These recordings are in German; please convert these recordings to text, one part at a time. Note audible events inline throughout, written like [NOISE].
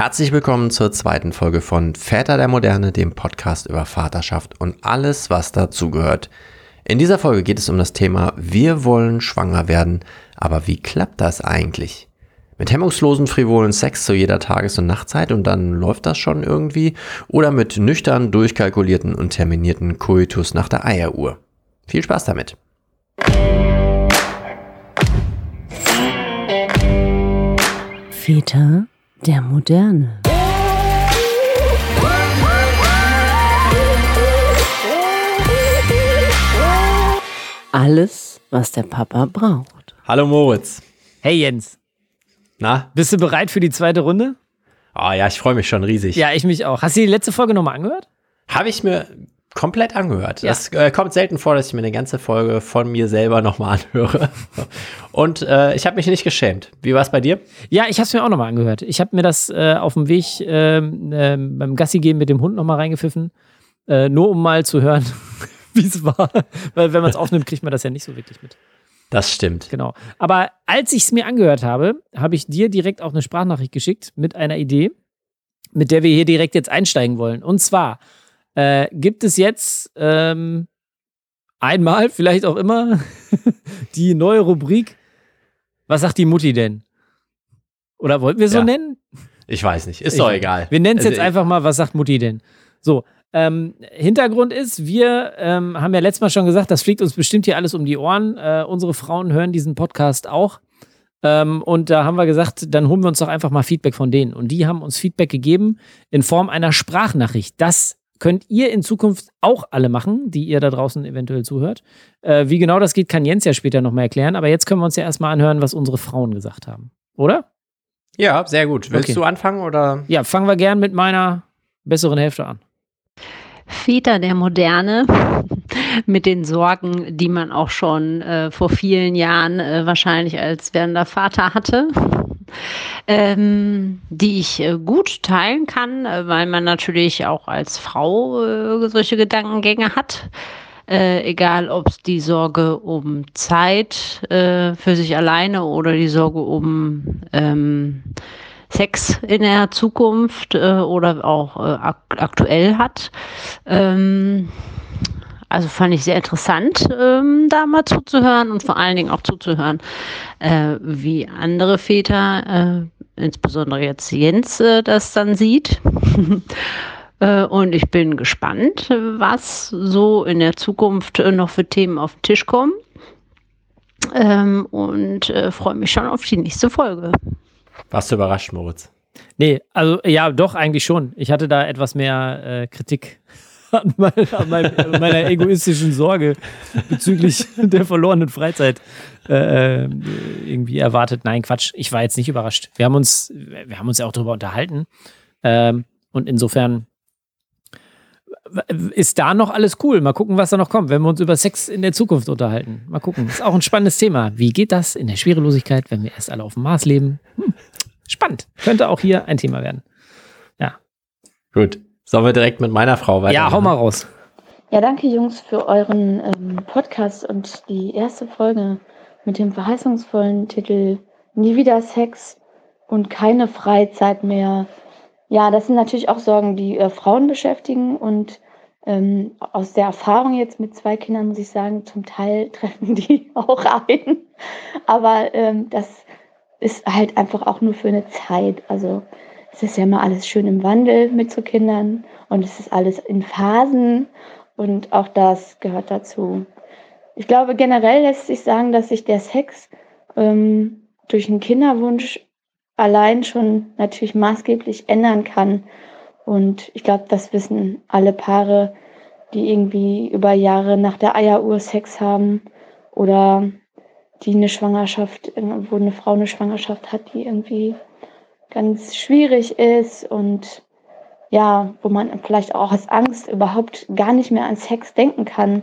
Herzlich willkommen zur zweiten Folge von Väter der Moderne, dem Podcast über Vaterschaft und alles, was dazugehört. In dieser Folge geht es um das Thema Wir wollen schwanger werden, aber wie klappt das eigentlich? Mit hemmungslosen, frivolen Sex zu jeder Tages- und Nachtzeit und dann läuft das schon irgendwie? Oder mit nüchtern, durchkalkulierten und terminierten Coitus nach der Eieruhr? Viel Spaß damit! Väter der Moderne. Alles, was der Papa braucht. Hallo Moritz. Hey Jens, Na? bist du bereit für die zweite Runde? Ah ja, ich freue mich schon riesig. Ja, ich mich auch. Hast du die letzte Folge nochmal angehört? Habe ich mir komplett angehört. Ja. Das äh, kommt selten vor, dass ich mir eine ganze Folge von mir selber nochmal [LAUGHS] anhöre. Und äh, ich habe mich nicht geschämt. Wie war es bei dir? Ja, ich habe es mir auch nochmal angehört. Ich habe mir das äh, auf dem Weg ähm, ähm, beim Gassi gehen mit dem Hund nochmal reingepfiffen, äh, nur um mal zu hören, [LAUGHS] wie es war. Weil wenn man es aufnimmt, kriegt man das ja nicht so wirklich mit. Das stimmt. Genau. Aber als ich es mir angehört habe, habe ich dir direkt auch eine Sprachnachricht geschickt mit einer Idee, mit der wir hier direkt jetzt einsteigen wollen. Und zwar äh, gibt es jetzt ähm, einmal, vielleicht auch immer, [LAUGHS] die neue Rubrik. Was sagt die Mutti denn? Oder wollten wir so Ja. nennen? Ich weiß nicht. Ist Ich- doch egal. Wir nennen es Also jetzt einfach mal, was sagt Mutti denn? So, ähm, Hintergrund ist, wir ähm, haben ja letztes Mal schon gesagt, das fliegt uns bestimmt hier alles um die Ohren. Äh, unsere Frauen hören diesen Podcast auch. Ähm, und da haben wir gesagt, dann holen wir uns doch einfach mal Feedback von denen. Und die haben uns Feedback gegeben in Form einer Sprachnachricht. Das könnt ihr in Zukunft auch alle machen, die ihr da draußen eventuell zuhört. Äh, wie genau das geht, kann Jens ja später nochmal erklären. Aber jetzt können wir uns ja erstmal anhören, was unsere Frauen gesagt haben. Oder? Ja, sehr gut. Willst Okay. du anfangen oder? Ja, fangen wir gern mit meiner besseren Hälfte an. Väter der Moderne [LAUGHS] mit den Sorgen, die man auch schon äh, vor vielen Jahren äh, wahrscheinlich als werdender Vater hatte, ähm, die ich äh, gut teilen kann, äh, weil man natürlich auch als Frau äh, solche Gedankengänge hat. Äh, egal, ob es die Sorge um Zeit äh, für sich alleine oder die Sorge um ähm, Sex in der Zukunft äh, oder auch ak aktuell hat. Ähm, also fand ich sehr interessant, ähm, da mal zuzuhören und vor allen Dingen auch zuzuhören, äh, wie andere Väter, äh, insbesondere jetzt Jens, äh, das dann sieht. [LAUGHS] Äh, Und ich bin gespannt, was so in der Zukunft äh, noch für Themen auf den Tisch kommen. Ähm, und äh, freue mich schon auf die nächste Folge. Warst du überrascht, Moritz? Nee, also ja, doch, eigentlich schon. Ich hatte da etwas mehr Kritik an, mein, an mein, meiner egoistischen Sorge bezüglich [LAUGHS] der verlorenen Freizeit äh, äh, irgendwie erwartet. Nein, Quatsch, ich war jetzt nicht überrascht. Wir haben uns, wir haben uns ja auch darüber unterhalten. Ähm, und insofern ist da noch alles cool. Mal gucken, was da noch kommt, wenn wir uns über Sex in der Zukunft unterhalten. Mal gucken. Ist auch ein spannendes Thema. Wie geht das in der Schwerelosigkeit, wenn wir erst alle auf dem Mars leben? Hm. Spannend. Könnte auch hier ein Thema werden. Gut. Sollen wir direkt mit meiner Frau weiter? Ja, hau mal raus. Ja, danke Jungs für euren ähm, Podcast und die erste Folge mit dem verheißungsvollen Titel Nie wieder Sex und keine Freizeit mehr. Ja, das sind natürlich auch Sorgen, die äh, Frauen beschäftigen und ähm, aus der Erfahrung jetzt mit zwei Kindern muss ich sagen, zum Teil [LAUGHS] treffen die auch ein. Aber ähm, das ist halt einfach auch nur für eine Zeit. Also es ist ja immer alles schön im Wandel mit so Kindern und es ist alles in Phasen und auch das gehört dazu. Ich glaube, generell lässt sich sagen, dass sich der Sex ähm, durch einen Kinderwunsch allein schon natürlich maßgeblich ändern kann. Und ich glaube, das wissen alle Paare, die irgendwie über Jahre nach der Eieruhr Sex haben oder die eine Schwangerschaft, wo eine Frau eine Schwangerschaft hat, die irgendwie ganz schwierig ist und ja, wo man vielleicht auch aus Angst überhaupt gar nicht mehr an Sex denken kann.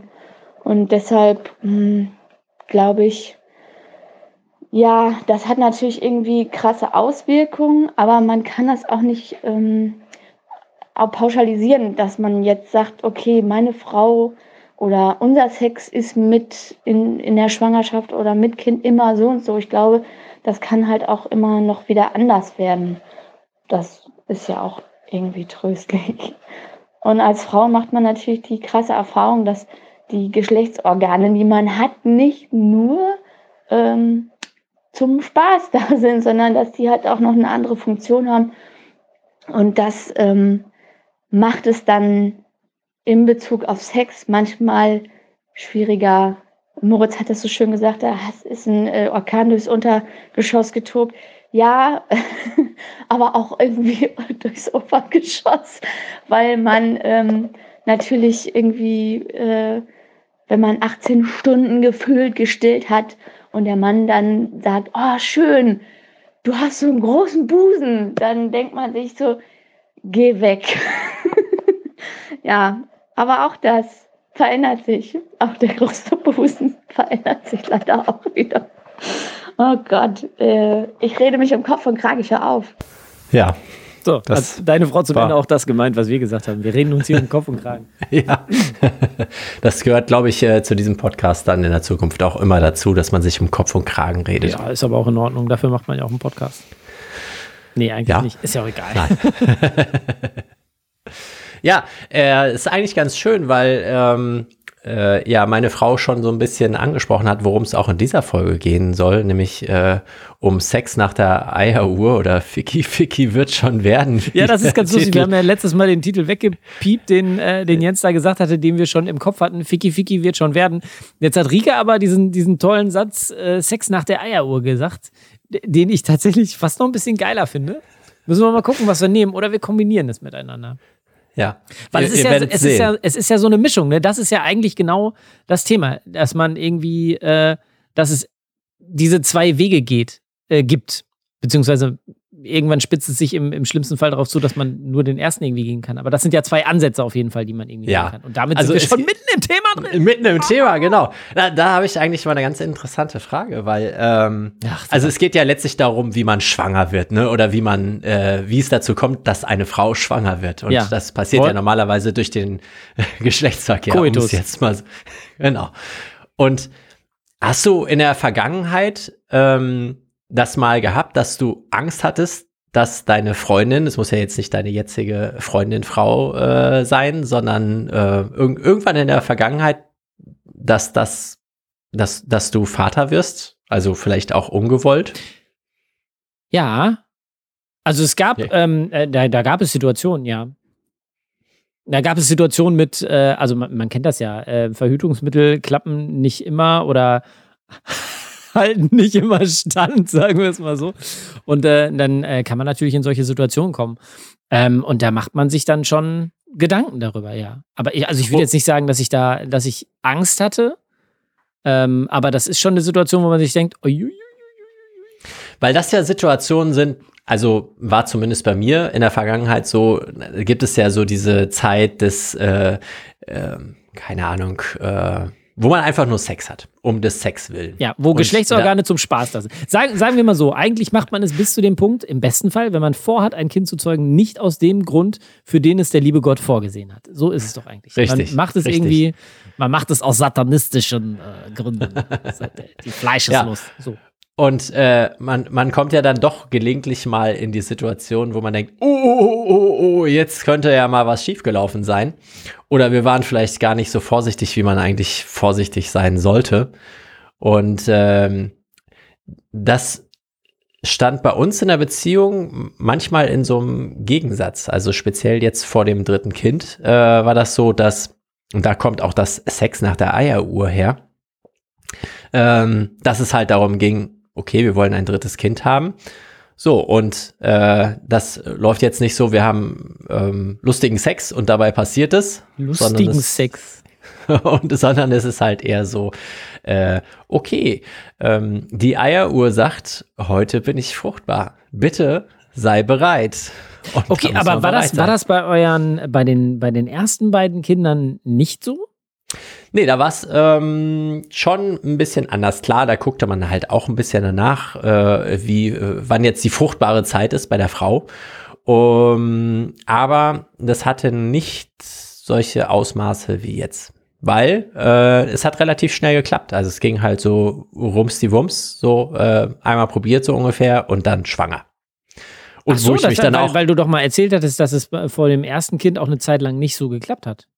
Und deshalb hm, glaube ich, ja, das hat natürlich irgendwie krasse Auswirkungen, aber man kann das auch nicht ähm, auch pauschalisieren, dass man jetzt sagt, okay, meine Frau oder unser Sex ist mit in, in der Schwangerschaft oder mit Kind immer so und so. Ich glaube, das kann halt auch immer noch wieder anders werden. das ist ja auch irgendwie tröstlich. Und als Frau macht man natürlich die krasse Erfahrung, dass die Geschlechtsorgane, die man hat, nicht nur ähm, zum Spaß da sind, sondern dass die halt auch noch eine andere Funktion haben. Und das ähm, macht es dann in Bezug auf Sex manchmal schwieriger. Moritz hat das so schön gesagt, da ist ein äh, Orkan durchs Untergeschoss getobt. Ja, [LAUGHS] aber auch irgendwie [LAUGHS] durchs Obergeschoss, weil man ähm, natürlich irgendwie, äh, wenn man 18 Stunden gefühlt gestillt hat und der Mann dann sagt, oh schön, du hast so einen großen Busen, dann denkt man sich so, geh weg. [LAUGHS] ja, aber auch das verändert sich. Auch der große [LAUGHS] Busen verändert sich leider auch wieder. Oh Gott, äh, ich rede mich im Kopf und krage ich ja auf. Ja. So, das hat deine Frau zum Ende auch das gemeint, was wir gesagt haben. Wir reden uns hier im Kopf und Kragen. [LAUGHS] ja. Das gehört, glaube ich, äh, zu diesem Podcast dann in der Zukunft auch immer dazu, dass man sich um Kopf und Kragen redet. Ja, ist aber auch in Ordnung. Dafür macht man ja auch einen Podcast. Nee, eigentlich ja? nicht. Ist ja auch egal. Nein. [LAUGHS] ja, äh, ist eigentlich ganz schön, weil ähm, äh, ja meine Frau schon so ein bisschen angesprochen hat, worum es auch in dieser Folge gehen soll, nämlich äh, um Sex nach der Eieruhr oder Ficky Ficky wird schon werden. Ja, das ist ganz [LAUGHS] lustig. Wir haben ja letztes Mal den Titel weggepiept, den, äh, den Jens da gesagt hatte, den wir schon im Kopf hatten. Ficky Ficky wird schon werden. Jetzt hat Rika aber diesen, diesen tollen Satz äh, Sex nach der Eieruhr gesagt, den ich tatsächlich fast noch ein bisschen geiler finde. Müssen wir mal gucken, was wir nehmen. Oder wir kombinieren es miteinander. Ja. Weil es, ist ja, es, ist ja, es ist ja so eine Mischung, ne? Das ist ja eigentlich genau das Thema, dass man irgendwie, äh, dass es diese zwei Wege geht, äh, gibt. Beziehungsweise irgendwann spitzt es sich im, im schlimmsten Fall darauf zu, dass man nur den ersten irgendwie gehen kann. Aber das sind ja zwei Ansätze auf jeden Fall, die man irgendwie ja. gehen kann. Und damit also sind wir schon mitten im Thema drin. Mitten im Thema, genau. Da, da habe ich eigentlich mal eine ganz interessante Frage, weil ähm, Ach, also es geht ja letztlich darum, wie man schwanger wird, ne? Oder wie man, äh, wie es dazu kommt, dass eine Frau schwanger wird. Und ja. das passiert Voll. ja normalerweise durch den [LAUGHS] Geschlechtsverkehr. Coitus. jetzt mal, [LAUGHS] genau. Und hast du in der Vergangenheit ähm, das mal gehabt, dass du Angst hattest, dass deine Freundin, es muss ja jetzt nicht deine jetzige Freundin, Frau äh, sein, sondern äh, irg irgendwann in der Vergangenheit, dass das, dass, dass du Vater wirst, also vielleicht auch ungewollt? Ja. Also es gab, ja. ähm, äh, da, da gab es Situationen, ja. Da gab es Situationen mit, äh, also man, man, kennt das ja, äh, Verhütungsmittel klappen nicht immer oder halten nicht immer stand, [LAUGHS] sagen wir es mal so. Und äh, dann äh, kann man natürlich in solche Situationen kommen. Ähm, und da macht man sich dann schon Gedanken darüber, ja. Aber ich, also ich will oh. jetzt nicht sagen, dass ich da, dass ich Angst hatte. Ähm, aber das ist schon eine Situation, wo man sich denkt, oi, weil das ja Situationen sind, also war zumindest bei mir in der Vergangenheit so, gibt es ja so diese Zeit des, äh, äh, keine Ahnung, äh, wo man einfach nur Sex hat, um des Sex willen. Ja, wo und Geschlechtsorgane zum Spaß da sind. Sagen, sagen wir mal so, eigentlich macht man es bis zu dem Punkt, im besten Fall, wenn man vorhat, ein Kind zu zeugen, nicht aus dem Grund, für den es der liebe Gott vorgesehen hat. So ist es doch eigentlich. Richtig. Man macht es richtig. irgendwie, man macht es aus satanistischen äh, Gründen. [LAUGHS] Die Fleischeslust. Ja. So. Und äh, man, man kommt ja dann doch gelegentlich mal in die Situation, wo man denkt, oh, oh, oh, oh, jetzt könnte ja mal was schiefgelaufen sein. Oder wir waren vielleicht gar nicht so vorsichtig, wie man eigentlich vorsichtig sein sollte. Und ähm, das stand bei uns in der Beziehung manchmal in so einem Gegensatz. Also speziell jetzt vor dem dritten Kind äh, war das so, dass, und da kommt auch das Sex nach der Eieruhr her, ähm, dass es halt darum ging, okay, wir wollen ein drittes Kind haben. So, und äh, das läuft jetzt nicht so, wir haben ähm, lustigen Sex und dabei passiert es. Lustigen es, [LAUGHS] Sex. und, sondern es ist halt eher so, äh, okay, ähm, die Eieruhr sagt, heute bin ich fruchtbar. Bitte sei bereit. Und okay, aber war das, war das bei euren, bei den, bei den ersten beiden Kindern nicht so? Nee, da war es ähm, schon ein bisschen anders. Klar, da guckte man halt auch ein bisschen danach, äh, wie, äh, wann jetzt die fruchtbare Zeit ist bei der Frau. Um, aber das hatte nicht solche Ausmaße wie jetzt. Weil äh, es hat relativ schnell geklappt. Also es ging halt so rums die Wums, so äh, einmal probiert so ungefähr und dann schwanger. Und Ach so, wo ich das, mich dann weil, auch. weil du doch mal erzählt hattest, dass es vor dem ersten Kind auch eine Zeit lang nicht so geklappt hat.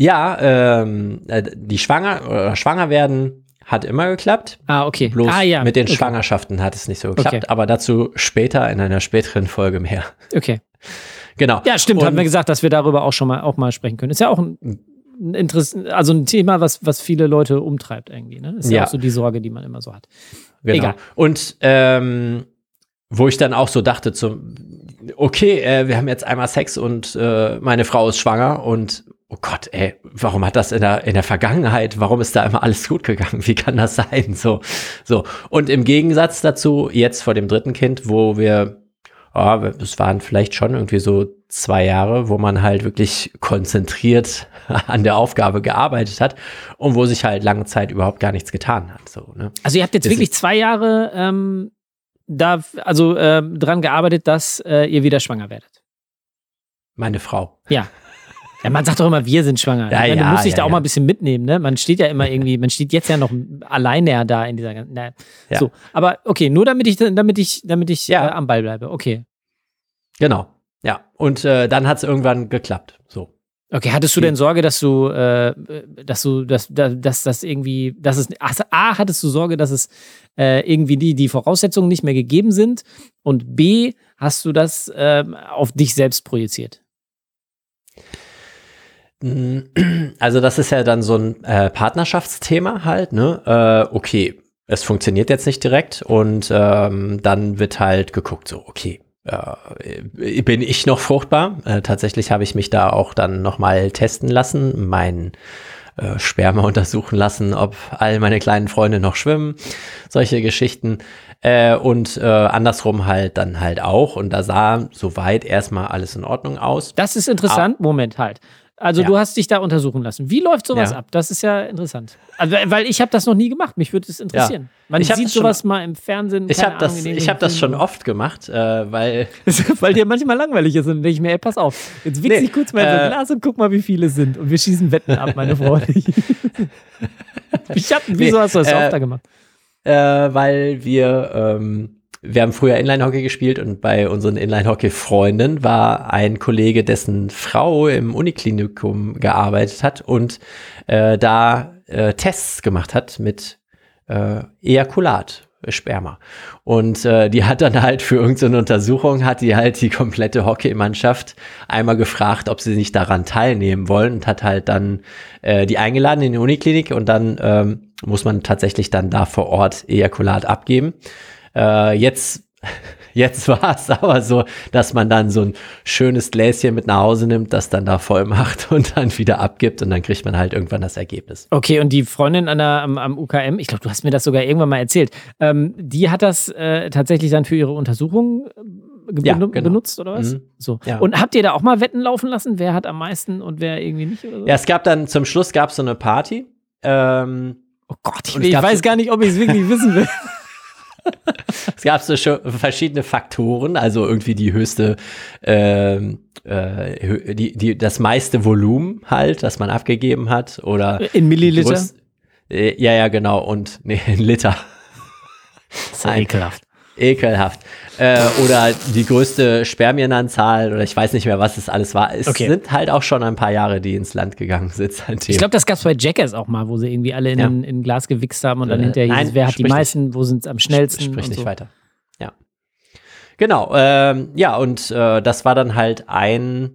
Ja, ähm, äh, die Schwanger oder schwanger werden hat immer geklappt. Ah, okay. Bloß ah, ja. mit den okay. Schwangerschaften hat es nicht so geklappt, Okay. aber dazu später in einer späteren Folge mehr. Okay. Genau. Ja, stimmt, Und- haben wir gesagt, dass wir darüber auch schon mal auch mal sprechen können. Ist ja auch ein, ein Interess also ein Thema, was, was viele Leute umtreibt irgendwie. Ne? Ist ja. Ja. auch so die Sorge, die man immer so hat. Genau. Egal. Und ähm, wo ich dann auch so dachte, zum, okay, äh, wir haben jetzt einmal Sex und äh, meine Frau ist schwanger und oh Gott, ey, warum hat das in der, in der Vergangenheit, warum ist da immer alles gut gegangen? [LAUGHS] Wie kann das sein? So, so. Und im Gegensatz dazu, jetzt vor dem dritten Kind, wo wir, ja, es waren vielleicht schon irgendwie so zwei Jahre, wo man halt wirklich konzentriert [LAUGHS] an der Aufgabe gearbeitet hat und wo sich halt lange Zeit überhaupt gar nichts getan hat. So, ne? Also ihr habt jetzt Das wirklich zwei Jahre ähm, da also ähm, dran gearbeitet, dass äh, ihr wieder schwanger werdet. Meine Frau. Ja. Ja, man sagt doch immer, wir sind schwanger. Ja, ja, du musst dich ja, da auch mal ein bisschen mitnehmen, ne? Man steht ja immer irgendwie, man steht jetzt ja noch alleine ja da in dieser ganzen. Na, Ja. So, aber okay, nur damit ich, damit ich, damit ich Ja. äh, am Ball bleibe. Okay. Genau. Ja. Und äh, dann hat es irgendwann geklappt. So. Okay, hattest du denn Sorge, dass du, äh, dass du, dass, dass, dass das irgendwie, dass es, ach, A, hattest du Sorge, dass es äh, irgendwie die, die Voraussetzungen nicht mehr gegeben sind und B, hast du das ähm, auf dich selbst projiziert? Mm, [CLEARS THROAT] Also das ist ja dann so ein äh, Partnerschaftsthema halt, ne? Äh, okay, es funktioniert jetzt nicht direkt und ähm, dann wird halt geguckt, so, okay, äh, bin ich noch fruchtbar? Äh, tatsächlich habe ich mich da auch dann nochmal testen lassen, mein äh, Sperma [LAUGHS] untersuchen lassen, ob all meine kleinen Freunde noch schwimmen, solche Geschichten. Äh, und äh, andersrum halt dann halt auch. Und da sah soweit erstmal alles in Ordnung aus. Das ist interessant. Moment, halt. Also Ja. du hast dich da untersuchen lassen. Wie läuft sowas Ja. ab? Das ist ja interessant. Also, weil ich habe das noch nie gemacht. Mich würde es interessieren. Man Ich sieht das schon- sowas mal im Fernsehen. Ich habe das, ich hab das schon oft gemacht, äh, weil [LAUGHS] weil dir manchmal langweilig ist und denke ich mir, ey, pass auf, jetzt wichse Nee, ich kurz mal in so ein äh, Glas und guck mal, wie viele es sind. Und wir schießen Wetten ab, meine Freunde. [LAUGHS] ich hab, wieso Nee, hast du das äh, oft da gemacht? äh, weil wir, ähm, wir haben früher Inline-Hockey gespielt und bei unseren Inline-Hockey-Freunden war ein Kollege, dessen Frau im Uniklinikum gearbeitet hat und äh, da äh, Tests gemacht hat mit äh, Ejakulat. Sperma. Und äh, die hat dann halt für irgendeine Untersuchung, hat die halt die komplette Hockeymannschaft einmal gefragt, ob sie nicht daran teilnehmen wollen und hat halt dann äh, die eingeladen in die Uniklinik und dann ähm, muss man tatsächlich dann da vor Ort Ejakulat abgeben. Äh, jetzt [LAUGHS] Jetzt war es aber so, dass man dann so ein schönes Gläschen mit nach Hause nimmt, das dann da voll macht und dann wieder abgibt und dann kriegt man halt irgendwann das Ergebnis. Okay, und die Freundin an der, am, am UKM, ich glaube, du hast mir das sogar irgendwann mal erzählt, ähm, die hat das äh, tatsächlich dann für ihre Untersuchung äh, Ja, genau. benutzt oder was? Mhm. So. Ja. Und habt ihr da auch mal Wetten laufen lassen? Wer hat am meisten und wer irgendwie nicht? Oder so? Ja, es gab dann zum Schluss gab es so eine Party. Ähm, Oh Gott, ich, ich weiß gar nicht, ob ich es wirklich wissen will. [LAUGHS] [LAUGHS] es gab so schon verschiedene Faktoren, also irgendwie die höchste, ähm, äh, die, die, das meiste Volumen halt, das man abgegeben hat oder In Milliliter? größ- äh, ja, ja, genau und nee, in Liter. Das ist ja ekelhaft. Ekelhaft. Äh, oder die größte Spermienanzahl oder ich weiß nicht mehr, was es alles war. Es Okay. sind halt auch schon ein paar Jahre, die ins Land gegangen sind. seitdem. Ich glaube, das gab es bei Jackass auch mal, wo sie irgendwie alle in, Ja. ein, in ein Glas gewichst haben und dann Äh, hinterher hieß wer hat die sprich meisten, wo sind es am schnellsten. Sprich und nicht so. weiter. Ja. Genau. Ähm, ja, und äh, das war dann halt ein,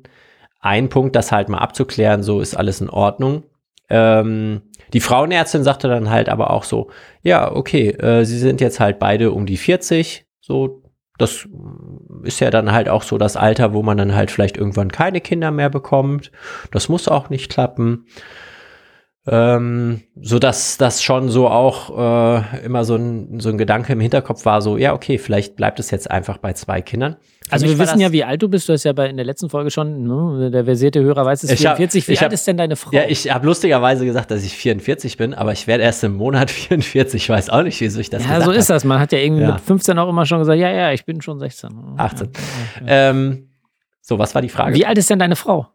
ein Punkt, das halt mal abzuklären, so ist alles in Ordnung. Ähm, die Frauenärztin sagte dann halt aber auch so, ja, okay, äh, sie sind jetzt halt beide um die 40, so, das ist ja dann halt auch so das Alter, wo man dann halt vielleicht irgendwann keine Kinder mehr bekommt. Das muss auch nicht klappen. Ähm, so dass das schon so auch äh, immer so ein, so ein Gedanke im Hinterkopf war, so, ja, okay, vielleicht bleibt es jetzt einfach bei zwei Kindern. Für Also wir wissen ja, wie alt du bist. Du hast ja bei, in der letzten Folge schon, ne, der versierte Hörer weiß es, Ich hab- 44. Wie alt hab- ist denn deine Frau? Ja, ich habe lustigerweise gesagt, dass ich 44 bin, aber ich werde erst im Monat [LAUGHS] 44. Ich weiß auch nicht, wieso ich das ja, gesagt so ist hab. das. Man hat ja irgendwie Ja. mit 15 auch immer schon gesagt, ja, ja, ich bin schon 16. 18. Ja, ja, ja. Ähm, so, was war die Frage? Wie alt ist denn deine Frau?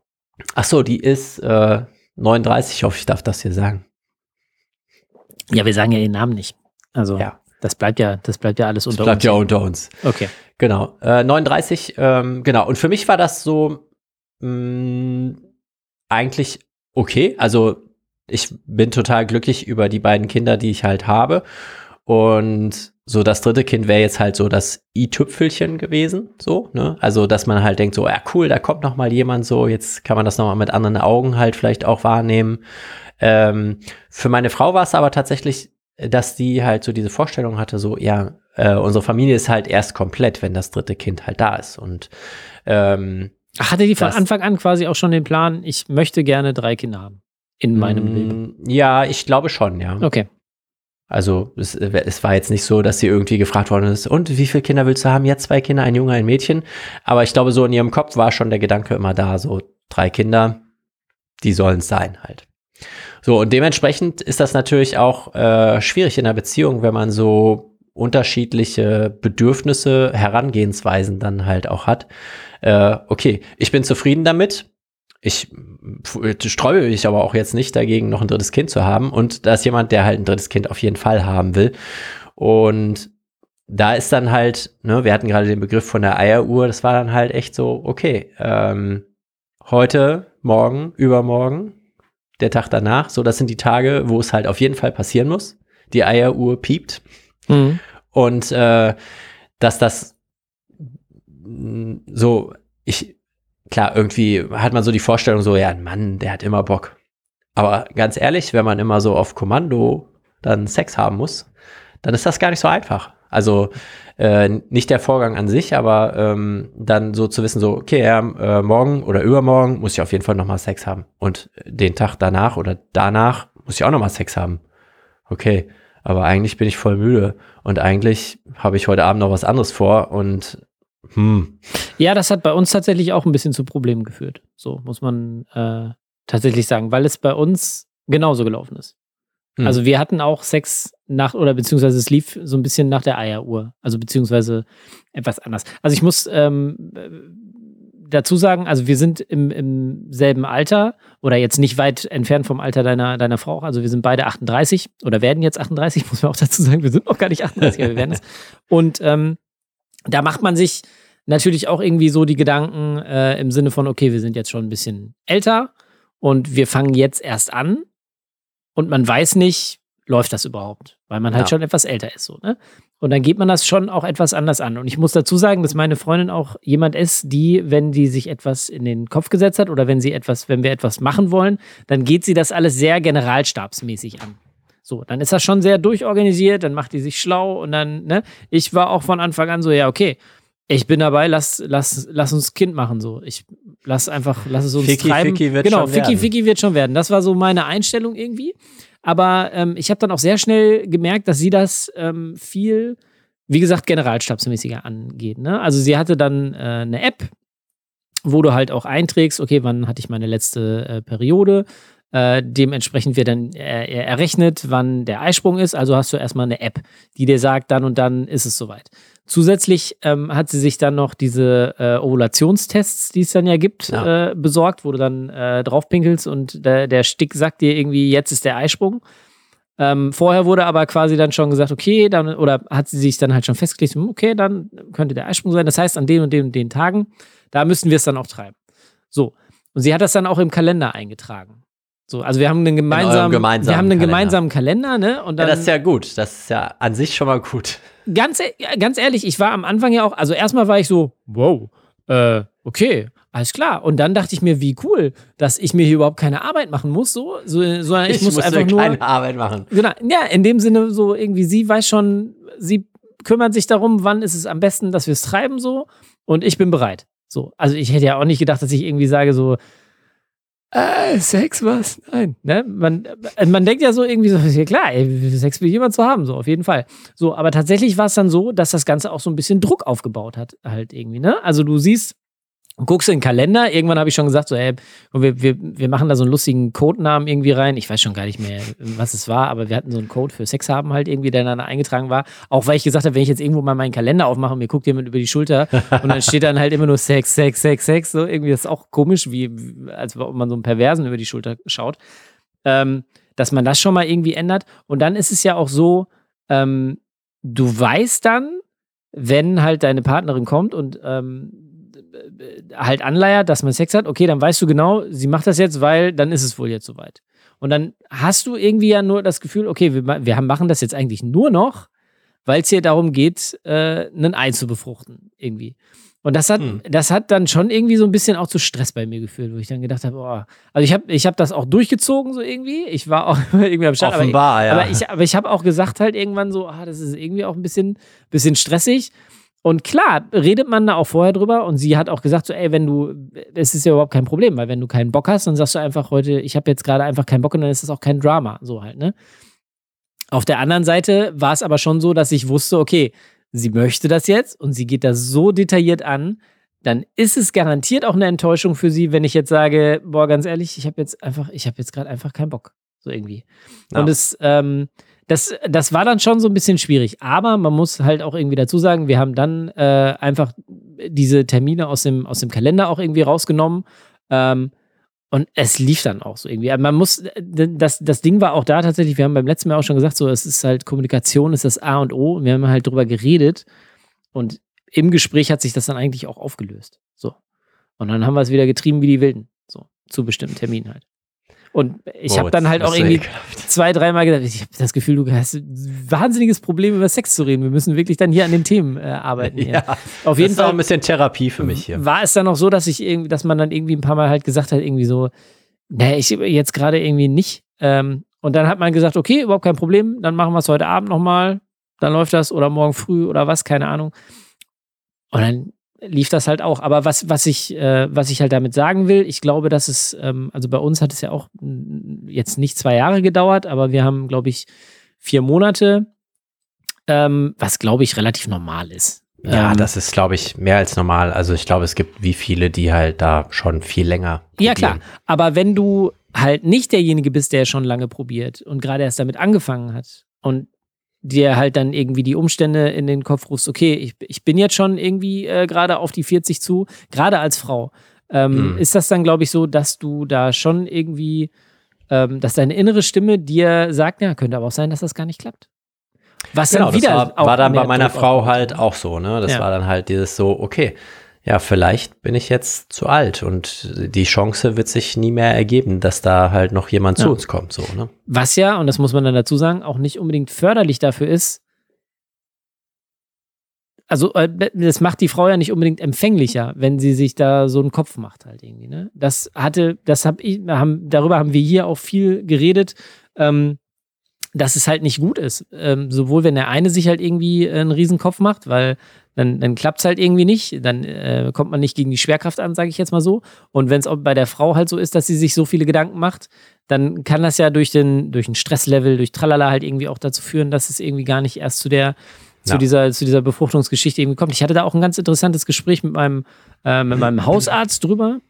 Ach so, die ist äh, 39. Ich hoffe, ich darf das hier sagen. Ja, wir sagen ja ihren Namen nicht. Also, Ja. Das bleibt ja, das bleibt ja alles unter das bleibt uns. ja unter uns. Okay. Genau. Äh, 39, ähm, genau. Und für mich war das so mh, eigentlich okay. Also ich bin total glücklich über die beiden Kinder, die ich halt habe. Und so das dritte Kind wäre jetzt halt so das i-Tüpfelchen gewesen, so, ne? Also, dass man halt denkt, so, ja, cool, da kommt noch mal jemand so, jetzt kann man das noch mal mit anderen Augen halt vielleicht auch wahrnehmen. Ähm, für meine Frau war es aber tatsächlich, dass die halt so diese Vorstellung hatte, so, ja, äh, unsere Familie ist halt erst komplett, wenn das dritte Kind halt da ist. Und ähm, hatte die von Anfang an quasi auch schon den Plan, ich möchte gerne drei Kinder haben in meinem Leben? mh, Ja, ich glaube schon, ja. Okay. Also es, es war jetzt nicht so, dass sie irgendwie gefragt worden ist, und wie viele Kinder willst du haben? Ja, zwei Kinder, ein Junge, ein Mädchen. Aber ich glaube, so in ihrem Kopf war schon der Gedanke immer da, so drei Kinder, die sollen es sein halt. So, und dementsprechend ist das natürlich auch äh, schwierig in einer Beziehung, wenn man so unterschiedliche Bedürfnisse, Herangehensweisen dann halt auch hat. Äh, okay, ich bin zufrieden damit. Ich sträube mich aber auch jetzt nicht dagegen, noch ein drittes Kind zu haben. Und da ist jemand, der halt ein drittes Kind auf jeden Fall haben will. Und da ist dann halt, ne, wir hatten gerade den Begriff von der Eieruhr, das war dann halt echt so, okay, ähm, heute, morgen, übermorgen, der Tag danach, so das sind die Tage, wo es halt auf jeden Fall passieren muss. Die Eieruhr piept. Mhm. Und äh, dass das mh, so, ich, klar, irgendwie hat man so die Vorstellung, so, ja, ein Mann, der hat immer Bock. Aber ganz ehrlich, wenn man immer so auf Kommando dann Sex haben muss, dann ist das gar nicht so einfach. Also äh, nicht der Vorgang an sich, aber ähm, dann so zu wissen, so, okay, ja, äh, morgen oder übermorgen muss ich auf jeden Fall nochmal Sex haben. Und den Tag danach oder danach muss ich auch nochmal Sex haben. Okay, aber eigentlich bin ich voll müde und eigentlich habe ich heute Abend noch was anderes vor und hm, Ja, das hat bei uns tatsächlich auch ein bisschen zu Problemen geführt. So muss man äh, tatsächlich sagen, weil es bei uns genauso gelaufen ist. Hm. Also wir hatten auch Sex nach, oder beziehungsweise es lief so ein bisschen nach der Eieruhr. Also beziehungsweise etwas anders. Also ich muss ähm, äh, dazu sagen, also wir sind im, im selben Alter oder jetzt nicht weit entfernt vom Alter deiner, deiner Frau. Also wir sind beide 38 oder werden jetzt 38, [LAUGHS] muss man auch dazu sagen. Wir sind noch gar nicht 38, aber wir werden es. [LAUGHS] Und ähm, da macht man sich natürlich auch irgendwie so die Gedanken äh, im Sinne von, okay, wir sind jetzt schon ein bisschen älter und wir fangen jetzt erst an und man weiß nicht, läuft das überhaupt, weil man halt Ja. schon etwas älter ist so, ne? Und dann geht man das schon auch etwas anders an. Und ich muss dazu sagen, dass meine Freundin auch jemand ist, die, wenn die sich etwas in den Kopf gesetzt hat oder wenn sie etwas, wenn wir etwas machen wollen, dann geht sie das alles sehr generalstabsmäßig an. So, dann ist das schon sehr durchorganisiert, dann macht die sich schlau und dann, ne? Ich war auch von Anfang an so, ja, okay, ich bin dabei, lass, lass, lass uns Kind machen, so. Ich lass einfach, lass es uns Ficky, treiben. Ficky wird genau, schon Ficky, werden. Ficky wird schon werden. Das war so meine Einstellung irgendwie. Aber ähm, ich habe dann auch sehr schnell gemerkt, dass sie das ähm, viel, wie gesagt, generalstabsmäßiger angeht. Ne? Also sie hatte dann äh, eine App, wo du halt auch einträgst, okay, wann hatte ich meine letzte äh, Periode. Äh, dementsprechend wird dann äh, errechnet, wann der Eisprung ist. Also hast du erstmal eine App, die dir sagt, dann und dann ist es soweit. Zusätzlich ähm, hat sie sich dann noch diese äh, Ovulationstests, die es dann ja gibt, Ja. Äh, besorgt, wo du dann äh, draufpinkelst und der, der Stick sagt dir irgendwie, jetzt ist der Eisprung. Ähm, vorher wurde aber quasi dann schon gesagt, okay, dann, oder hat sie sich dann halt schon festgelegt, hm, okay, dann könnte der Eisprung sein. Das heißt, an den und den und den Tagen, da müssen wir es dann auch treiben. So. Und sie hat das dann auch im Kalender eingetragen. So, also wir haben einen gemeinsamen, gemeinsamen wir haben einen Kalender. gemeinsamen Kalender, ne? Und ja, dann, das ist ja gut. Das ist ja an sich schon mal gut. ganz, e- ja, ganz ehrlich, ich war am Anfang ja auch, also erstmal war ich so, wow, äh, okay, alles klar. Und dann dachte ich mir, wie cool, dass ich mir hier überhaupt keine Arbeit machen muss, so, so sondern ich, muss musste einfach nur. keine Arbeit machen. Genau, ja, in dem Sinne so irgendwie, sie weiß schon, sie kümmert sich darum, wann ist es am besten, dass wir es treiben so und ich bin bereit. So, also ich hätte ja auch nicht gedacht, dass ich irgendwie sage so, äh, Sex was? Nein, ne? Man, äh, man denkt ja so irgendwie so, ja klar, ey, Sex will jemand zu haben, so auf jeden Fall. So, aber tatsächlich war es dann so, dass das Ganze auch so ein bisschen Druck aufgebaut hat, halt irgendwie, ne? Also du siehst, guckst in den Kalender, irgendwann habe ich schon gesagt, so, ey, wir, wir, wir machen da so einen lustigen Codenamen irgendwie rein. Ich weiß schon gar nicht mehr, was es war, aber wir hatten so einen Code für Sex haben halt irgendwie, der dann eingetragen war. Auch weil ich gesagt habe, wenn ich jetzt irgendwo mal meinen Kalender aufmache, mir guckt jemand über die Schulter und dann steht dann halt immer nur Sex, Sex, Sex, Sex. So irgendwie das ist auch komisch, wie als ob man so einen Perversen über die Schulter schaut. Ähm, dass man das schon mal irgendwie ändert. Und dann ist es ja auch so, ähm, du weißt dann, wenn halt deine Partnerin kommt und ähm, halt anleiert, dass man Sex hat, okay, dann weißt du genau, sie macht das jetzt, weil dann ist es wohl jetzt soweit. Und dann hast du irgendwie ja nur das Gefühl, okay, wir, wir machen das jetzt eigentlich nur noch, weil es hier darum geht, äh, einen Ei zu befruchten, irgendwie. Und das hat, hm. das hat dann schon irgendwie so ein bisschen auch zu Stress bei mir geführt, wo ich dann gedacht habe, oh, also ich habe ich hab das auch durchgezogen so irgendwie. Ich war auch [LAUGHS] irgendwie am Start. Offenbar, aber, ja. Aber ich, aber ich habe auch gesagt halt irgendwann so, ah, das ist irgendwie auch ein bisschen, bisschen stressig. Und klar, redet man da auch vorher drüber und sie hat auch gesagt, so, ey, wenn du, es ist ja überhaupt kein Problem, weil wenn du keinen Bock hast, dann sagst du einfach heute, ich habe jetzt gerade einfach keinen Bock und dann ist das auch kein Drama, so halt, ne? Auf der anderen Seite war es aber schon so, dass ich wusste, okay, sie möchte das jetzt und sie geht das so detailliert an, dann ist es garantiert auch eine Enttäuschung für sie, wenn ich jetzt sage, boah, ganz ehrlich, ich habe jetzt einfach, ich habe jetzt gerade einfach keinen Bock, so irgendwie. Ja. Und es, ähm, das, das war dann schon so ein bisschen schwierig. Aber man muss halt auch irgendwie dazu sagen, wir haben dann äh, einfach diese Termine aus dem, aus dem Kalender auch irgendwie rausgenommen. Ähm, und es lief dann auch so irgendwie. Man muss, das, das Ding war auch da tatsächlich, wir haben beim letzten Mal auch schon gesagt, so, es ist halt Kommunikation, ist das A und O. Und wir haben halt drüber geredet. Und im Gespräch hat sich das dann eigentlich auch aufgelöst. So. Und dann haben wir es wieder getrieben wie die Wilden. So. Zu bestimmten Terminen halt. Und ich habe dann halt auch irgendwie zwei, dreimal gedacht, ich habe das Gefühl, du hast ein wahnsinniges Problem, über Sex zu reden. Wir müssen wirklich dann hier an den Themen äh, arbeiten. Hier. [LAUGHS] Ja, Auf jeden das ist Fall auch ein bisschen Therapie für mich hier. War es dann auch so, dass ich irgendwie, dass man dann irgendwie ein paar Mal halt gesagt hat, irgendwie so, nee, ich jetzt gerade irgendwie nicht. Ähm, und dann hat man gesagt, okay, überhaupt kein Problem, dann machen wir es heute Abend nochmal, dann läuft das oder morgen früh oder was, keine Ahnung. Und dann lief das halt auch. Aber was, was, ich, äh, was ich halt damit sagen will, ich glaube, dass es, ähm, also bei uns hat es ja auch jetzt nicht zwei Jahre gedauert, aber wir haben, glaube ich, vier Monate, ähm, was, glaube ich, relativ normal ist. Ja, ähm, das ist, glaube ich, mehr als normal. Also ich glaube, es gibt wie viele, die halt da schon viel länger. Probieren. Ja, klar. Aber wenn du halt nicht derjenige bist, der schon lange probiert und gerade erst damit angefangen hat und dir halt dann irgendwie die Umstände in den Kopf rufst, okay, ich, ich bin jetzt schon irgendwie äh, gerade auf die 40 zu, gerade als Frau. Ähm, mhm. Ist das dann, glaube ich, so, dass du da schon irgendwie, ähm, dass deine innere Stimme dir sagt, ja, könnte aber auch sein, dass das gar nicht klappt. Was genau, dann wieder das war, war dann bei meiner Frau halt auch so, ne? Das ja. war dann halt dieses so, okay, ja, vielleicht bin ich jetzt zu alt und die Chance wird sich nie mehr ergeben, dass da halt noch jemand ja. zu uns kommt, so, ne? Was ja, und das muss man dann dazu sagen, auch nicht unbedingt förderlich dafür ist. Also, äh, das macht die Frau ja nicht unbedingt empfänglicher, wenn sie sich da so einen Kopf macht, halt irgendwie, ne? Das hatte, das hab ich, haben, darüber haben wir hier auch viel geredet. Ähm, dass es halt nicht gut ist. Ähm, sowohl wenn der eine sich halt irgendwie einen Riesenkopf macht, weil dann, dann klappt es halt irgendwie nicht, dann äh, kommt man nicht gegen die Schwerkraft an, sage ich jetzt mal so. Und wenn es bei der Frau halt so ist, dass sie sich so viele Gedanken macht, dann kann das ja durch den, durch ein Stresslevel, durch Tralala halt irgendwie auch dazu führen, dass es irgendwie gar nicht erst zu der, zu, ja. dieser, zu dieser Befruchtungsgeschichte irgendwie kommt. Ich hatte da auch ein ganz interessantes Gespräch mit meinem, äh, mit meinem [LAUGHS] Hausarzt drüber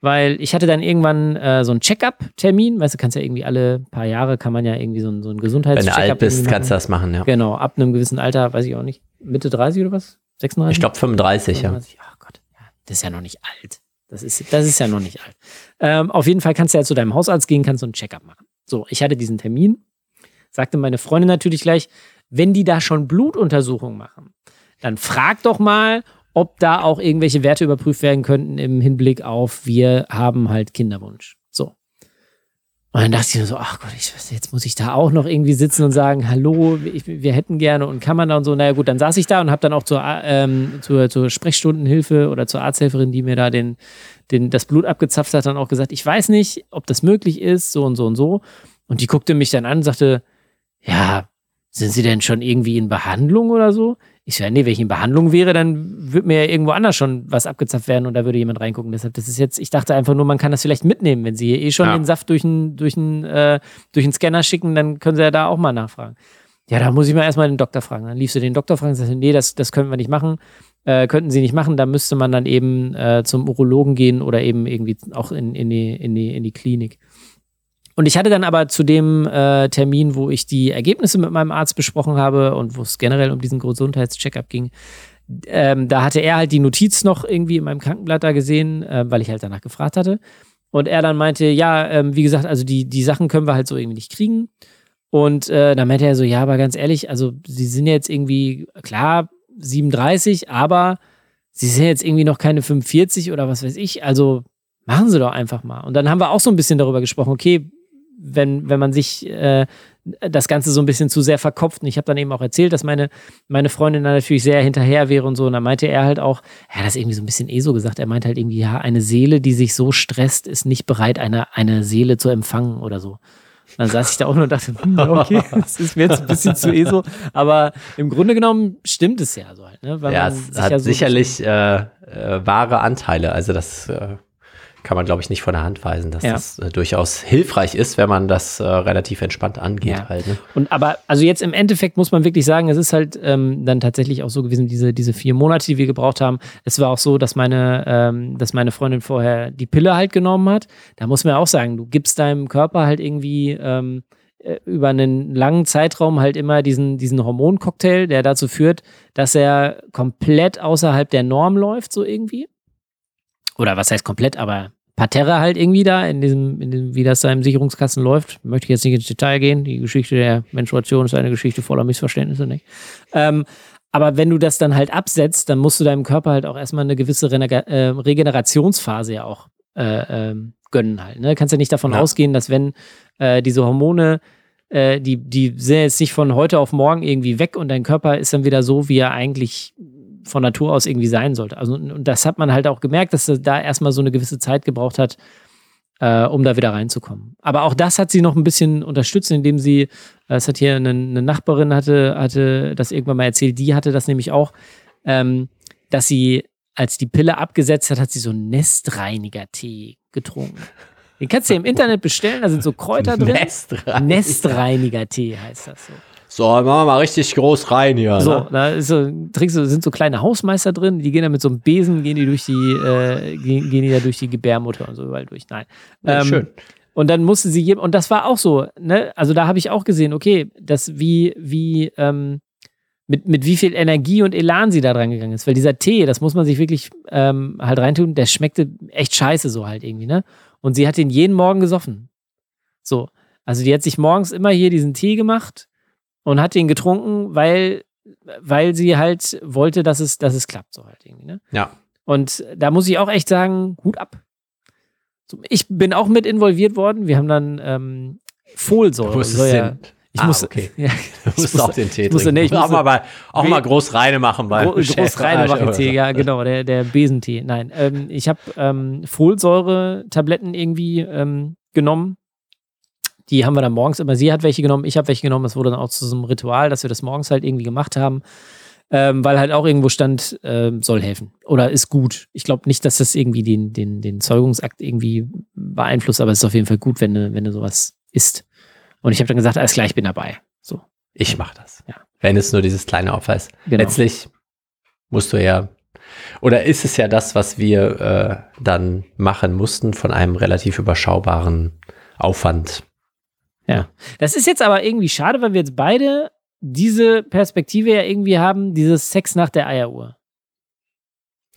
weil ich hatte dann irgendwann äh, so einen Check-up-Termin, weißt du, kannst ja irgendwie alle paar Jahre kann man ja irgendwie so, einen, so einen Gesundheitscheck-up Wenn du alt bist, kannst du das machen, ja. Genau, ab einem gewissen Alter, weiß ich auch nicht, Mitte 30 oder was? 36? Ich glaube 35, 35, ja. Ach Gott, das ist ja noch nicht alt. Das ist, das ist ja noch nicht alt. Ähm, auf jeden Fall kannst du ja zu deinem Hausarzt gehen, kannst so einen Check-up machen. So, ich hatte diesen Termin, sagte meine Freundin natürlich gleich, wenn die da schon Blutuntersuchungen machen, dann frag doch mal, ob da auch irgendwelche Werte überprüft werden könnten im Hinblick auf, wir haben halt Kinderwunsch. Und dann dachte ich mir so, ach Gott, ich, jetzt muss ich da auch noch irgendwie sitzen und sagen, hallo, ich, wir hätten gerne und kann man da und so. Naja gut, dann saß ich da und habe dann auch zur, ähm, zur, zur Sprechstundenhilfe oder zur Arzthelferin, die mir da den, den, das Blut abgezapft hat, dann auch gesagt, ich weiß nicht, ob das möglich ist, so und so und so. Und die guckte mich dann an und sagte, ja, sind Sie denn schon irgendwie in Behandlung oder so? Ich so, ja, nee, wenn ich in Behandlung wäre, dann würde mir ja irgendwo anders schon was abgezapft werden und da würde jemand reingucken. Deshalb, das ist jetzt, ich dachte einfach nur, man kann das vielleicht mitnehmen. Wenn sie hier eh schon ja. den Saft durch einen durch äh, durch Scanner schicken, dann können sie ja da auch mal nachfragen. Ja, da muss ich mal erstmal den Doktor fragen. Dann lief sie den Doktor fragen und sagte, nee, das, das können wir nicht machen. Äh, könnten sie nicht machen, da müsste man dann eben äh, zum Urologen gehen oder eben irgendwie auch in, in, die, in, die, in die Klinik. Und ich hatte dann aber zu dem äh, Termin, wo ich die Ergebnisse mit meinem Arzt besprochen habe und wo es generell um diesen Gesundheitscheckup ging, ähm, da hatte er halt die Notiz noch irgendwie in meinem Krankenblatt da gesehen, äh, weil ich halt danach gefragt hatte. Und er dann meinte, ja, ähm, wie gesagt, also die, die Sachen können wir halt so irgendwie nicht kriegen. Und äh, dann meinte er so, ja, aber ganz ehrlich, also sie sind jetzt irgendwie, klar, 37, aber sie sind jetzt irgendwie noch keine 45 oder was weiß ich. Also machen sie doch einfach mal. Und dann haben wir auch so ein bisschen darüber gesprochen, okay, wenn, wenn man sich äh, das Ganze so ein bisschen zu sehr verkopft. Und ich habe dann eben auch erzählt, dass meine, meine Freundin da natürlich sehr hinterher wäre und so. Und dann meinte er halt auch, er hat das irgendwie so ein bisschen eh so gesagt, er meinte halt irgendwie, ja, eine Seele, die sich so stresst, ist nicht bereit, eine, eine Seele zu empfangen oder so. Dann saß ich da auch nur und dachte, hm, okay, [LAUGHS] das ist mir jetzt ein bisschen zu eh so. Aber im Grunde genommen stimmt es ja so halt. Ne? Weil ja, es hat ja so sicherlich äh, äh, wahre Anteile. Also das äh, kann man, glaube ich, nicht von der Hand weisen, dass ja. das äh, durchaus hilfreich ist, wenn man das äh, relativ entspannt angeht ja. halt. Ne? Und aber, also jetzt im Endeffekt muss man wirklich sagen, es ist halt ähm, dann tatsächlich auch so gewesen, diese, diese vier Monate, die wir gebraucht haben. Es war auch so, dass meine, ähm, dass meine Freundin vorher die Pille halt genommen hat. Da muss man auch sagen, du gibst deinem Körper halt irgendwie ähm, äh, über einen langen Zeitraum halt immer diesen, diesen Hormoncocktail, der dazu führt, dass er komplett außerhalb der Norm läuft, so irgendwie oder was heißt komplett, aber Parterre halt irgendwie da, in diesem, in dem, wie das da im Sicherungskasten läuft. Möchte ich jetzt nicht ins Detail gehen. Die Geschichte der Menstruation ist eine Geschichte voller Missverständnisse, nicht? Ähm, aber wenn du das dann halt absetzt, dann musst du deinem Körper halt auch erstmal eine gewisse Rene äh, Regenerationsphase ja auch äh, äh, gönnen halt. Ne? Kannst ja nicht davon ja. ausgehen, dass wenn äh, diese Hormone, äh, die, die sind jetzt nicht von heute auf morgen irgendwie weg und dein Körper ist dann wieder so, wie er eigentlich von Natur aus irgendwie sein sollte. Also, und das hat man halt auch gemerkt, dass es da erstmal so eine gewisse Zeit gebraucht hat, äh, um da wieder reinzukommen. Aber auch das hat sie noch ein bisschen unterstützt, indem sie, äh, es hat hier eine, eine, Nachbarin hatte, hatte das irgendwann mal erzählt, die hatte das nämlich auch, ähm, dass sie, als die Pille abgesetzt hat, hat sie so Nestreiniger-Tee getrunken. Den kannst du ja im Internet bestellen, da sind so Kräuter [LAUGHS] drin. Nestreiniger. Nestreiniger-Tee heißt das so. So, machen wir mal richtig groß rein hier. So, ne? da ist so, trinkst du, sind so kleine Hausmeister drin, die gehen da mit so einem Besen, gehen die durch die, äh, gehen, gehen die da durch die Gebärmutter und so überall durch. Nein. Ja, ähm, schön. Und dann musste sie, und das war auch so, ne? Also da habe ich auch gesehen, okay, das wie, wie, ähm, mit, mit wie viel Energie und Elan sie da dran gegangen ist. Weil dieser Tee, das muss man sich wirklich ähm, halt reintun, der schmeckte echt scheiße so halt irgendwie, ne? Und sie hat den jeden Morgen gesoffen. So. Also die hat sich morgens immer hier diesen Tee gemacht, und hat den getrunken, weil, weil sie halt wollte, dass es, dass es klappt, so halt irgendwie. Ne? Ja. Und da muss ich auch echt sagen, Hut ab. Ich bin auch mit involviert worden. Wir haben dann ähm, Folsäure. Ist es ja, ich ah, muss, okay. [LAUGHS] Ja, du musst auch den Tee musste, trinken. Nee, ich musste, auch, mal, auch mal groß reine machen beim Gro Groß reine machen Tee, ja genau, der, der Besentee. Nein, ähm, ich habe ähm, Folsäure-Tabletten irgendwie ähm, genommen die haben wir dann morgens immer, sie hat welche genommen, ich habe welche genommen. Es wurde dann auch zu so einem Ritual, dass wir das morgens halt irgendwie gemacht haben. Ähm, weil halt auch irgendwo stand, äh, soll helfen oder ist gut. Ich glaube nicht, dass das irgendwie den, den, den Zeugungsakt irgendwie beeinflusst, aber es ist auf jeden Fall gut, wenn du, wenn du sowas isst. Und ich habe dann gesagt, alles klar, ich bin dabei. So. Ich mache das. Ja. Wenn es nur dieses kleine Opfer ist. Genau. Letztlich musst du ja, oder ist es ja das, was wir äh, dann machen mussten von einem relativ überschaubaren Aufwand ja. Das ist jetzt aber irgendwie schade, weil wir jetzt beide diese Perspektive ja irgendwie haben, dieses Sex nach der Eieruhr.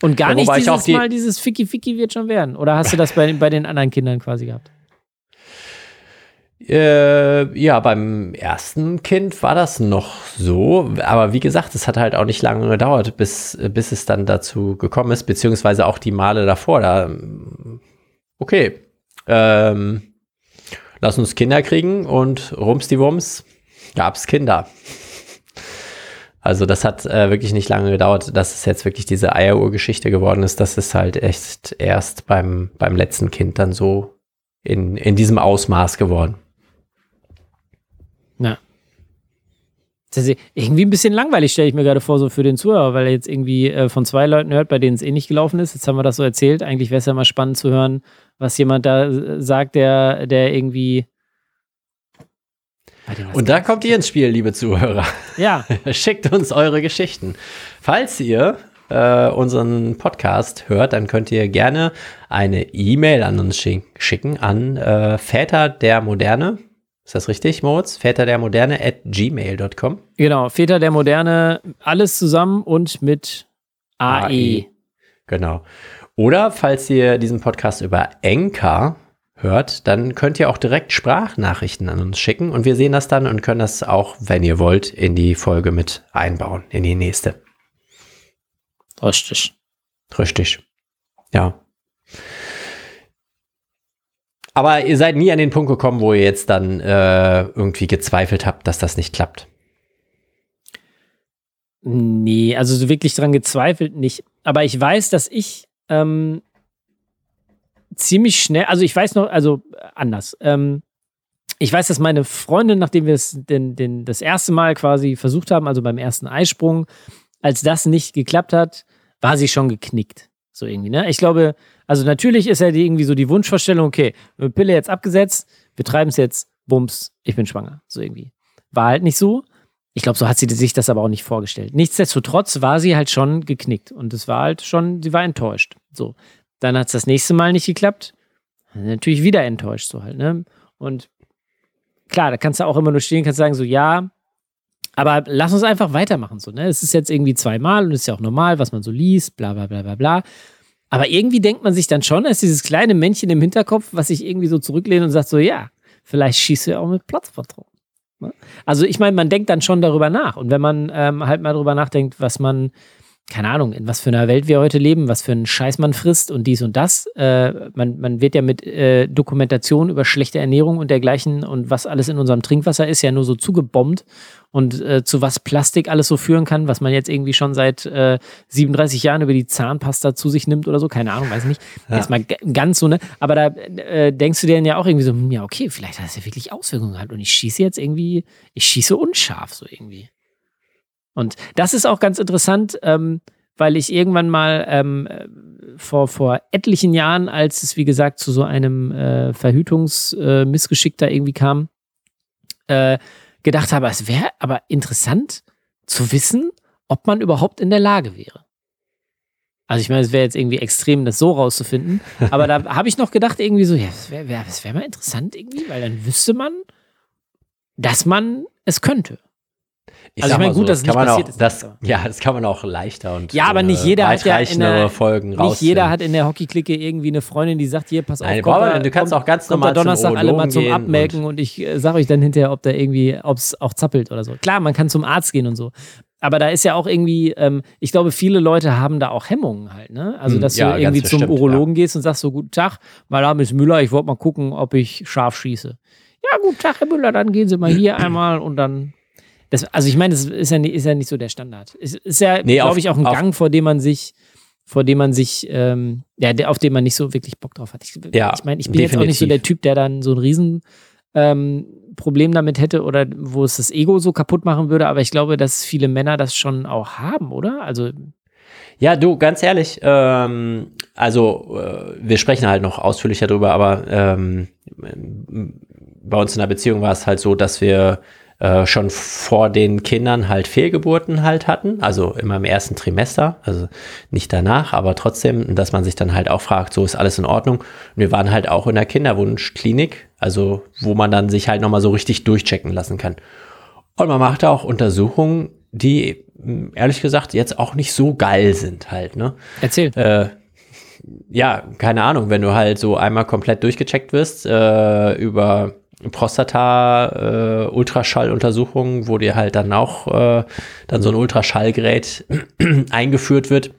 Und gar ja, nicht dieses die Mal dieses Ficky Ficky wird schon werden. Oder hast du das bei, bei den anderen Kindern quasi gehabt? Äh, ja, beim ersten Kind war das noch so. Aber wie gesagt, es hat halt auch nicht lange gedauert, bis, bis es dann dazu gekommen ist, beziehungsweise auch die Male davor. Da, okay. Ähm, lass uns Kinder kriegen und rums die Wums gab's Kinder. Also das hat äh, wirklich nicht lange gedauert, dass es jetzt wirklich diese Eieruhr-Geschichte geworden ist. Das ist halt echt erst beim, beim letzten Kind dann so in, in diesem Ausmaß geworden. Ja. Das ist irgendwie ein bisschen langweilig, stelle ich mir gerade vor, so für den Zuhörer, weil er jetzt irgendwie äh, von zwei Leuten hört, bei denen es eh nicht gelaufen ist. Jetzt haben wir das so erzählt. Eigentlich wäre es ja mal spannend zu hören, was jemand da äh, sagt, der, der irgendwie. Und da kommt ihr ins Spiel, liebe Zuhörer. Ja. [LAUGHS] Schickt uns eure Geschichten. Falls ihr äh, unseren Podcast hört, dann könnt ihr gerne eine E-Mail an uns schicken an äh, Väter der Moderne ist das richtig, Moritz? Väter der Moderne at gmail.com. Genau, Väter der Moderne, alles zusammen und mit AE. AE. Genau. Oder falls ihr diesen Podcast über Enka hört, dann könnt ihr auch direkt Sprachnachrichten an uns schicken und wir sehen das dann und können das auch, wenn ihr wollt, in die Folge mit einbauen, in die nächste. Richtig. Richtig. Ja. Aber ihr seid nie an den Punkt gekommen, wo ihr jetzt dann äh, irgendwie gezweifelt habt, dass das nicht klappt. Nee, also so wirklich dran gezweifelt nicht. Aber ich weiß, dass ich ähm, ziemlich schnell, also ich weiß noch, also anders. Ähm, ich weiß, dass meine Freundin, nachdem wir es den, den, das erste Mal quasi versucht haben, also beim ersten Eisprung, als das nicht geklappt hat, war sie schon geknickt. So irgendwie, ne? Ich glaube, also natürlich ist ja die, irgendwie so die Wunschvorstellung, okay, Pille jetzt abgesetzt, wir treiben es jetzt, bums, ich bin schwanger. So irgendwie. War halt nicht so. Ich glaube, so hat sie sich das aber auch nicht vorgestellt. Nichtsdestotrotz war sie halt schon geknickt und es war halt schon, sie war enttäuscht. So. Dann hat es das nächste Mal nicht geklappt. Natürlich wieder enttäuscht, so halt, ne? Und klar, da kannst du auch immer nur stehen, kannst sagen, so, ja, aber lass uns einfach weitermachen, so, ne? Es ist jetzt irgendwie zweimal und ist ja auch normal, was man so liest, bla, bla, bla, bla, bla. Aber irgendwie denkt man sich dann schon, dass dieses kleine Männchen im Hinterkopf, was sich irgendwie so zurücklehnt und sagt, so, ja, vielleicht schießt du ja auch mit Platzvertrauen. Also ich meine, man denkt dann schon darüber nach. Und wenn man ähm, halt mal darüber nachdenkt, was man, keine Ahnung, in was für einer Welt wir heute leben, was für einen Scheiß man frisst und dies und das. Äh, man, man wird ja mit äh, Dokumentation über schlechte Ernährung und dergleichen und was alles in unserem Trinkwasser ist, ja nur so zugebombt und äh, zu was Plastik alles so führen kann, was man jetzt irgendwie schon seit äh, 37 Jahren über die Zahnpasta zu sich nimmt oder so, keine Ahnung, weiß nicht. Ja. Erstmal ganz so, ne? Aber da äh, denkst du dir dann ja auch irgendwie so, hm, ja, okay, vielleicht hat das ja wirklich Auswirkungen gehabt und ich schieße jetzt irgendwie, ich schieße unscharf so irgendwie. Und das ist auch ganz interessant, ähm, weil ich irgendwann mal ähm, vor, vor etlichen Jahren, als es wie gesagt zu so einem äh, Verhütungsmissgeschick äh, da irgendwie kam, äh, gedacht habe, es wäre aber interessant zu wissen, ob man überhaupt in der Lage wäre. Also ich meine, es wäre jetzt irgendwie extrem, das so rauszufinden. [LAUGHS] Aber da habe ich noch gedacht, irgendwie so, ja, es wäre wär, wär mal interessant irgendwie, weil dann wüsste man, dass man es könnte. Ich also ich meine, gut, so, dass es nicht passiert auch, ist. Das, ja, das kann man auch leichter und ja, aber nicht jeder hat ja in der, Folgen Nicht jeder hat in der Hockey-Clique irgendwie eine Freundin, die sagt, hier, pass auf, Nein, da, du kannst auch ganz normal Donnerstag alle mal zum Abmelken und, und ich äh, sage euch dann hinterher, ob da irgendwie, ob es auch zappelt oder so. Klar, man kann zum Arzt gehen und so. Aber da ist ja auch irgendwie, ähm, ich glaube, viele Leute haben da auch Hemmungen halt, ne? Also, hm, dass ja, du irgendwie zum bestimmt, Urologen ja. gehst und sagst so, guten Tag, mein Name ist Müller, ich wollte mal gucken, ob ich scharf schieße. Ja, guten Tag, Herr Müller, dann gehen Sie mal hier einmal und dann das, also ich meine, das ist ja, nicht, ist ja nicht so der Standard. Es ist ja, nee, glaube ich, auch ein Gang, vor dem man sich, vor dem man sich, ähm, ja, auf den man nicht so wirklich Bock drauf hat. Ich, ja, ich meine, ich bin definitiv. jetzt auch nicht so der Typ, der dann so ein riesen ähm, Problem damit hätte oder wo es das Ego so kaputt machen würde, aber ich glaube, dass viele Männer das schon auch haben, oder? Also ja, du, ganz ehrlich, ähm, also äh, wir sprechen halt noch ausführlicher drüber, aber ähm, bei uns in der Beziehung war es halt so, dass wir äh, schon vor den Kindern halt Fehlgeburten halt hatten, also immer im ersten Trimester, also nicht danach, aber trotzdem, dass man sich dann halt auch fragt, so ist alles in Ordnung. Und wir waren halt auch in der Kinderwunschklinik, also wo man dann sich halt nochmal so richtig durchchecken lassen kann. Und man macht auch Untersuchungen, die ehrlich gesagt jetzt auch nicht so geil sind halt, ne? Erzähl. Äh, ja, keine Ahnung, wenn du halt so einmal komplett durchgecheckt wirst äh, über Prostata-Ultraschalluntersuchungen, äh, wo dir halt dann auch äh, dann so ein Ultraschallgerät [CLEARS THROAT] eingeführt wird.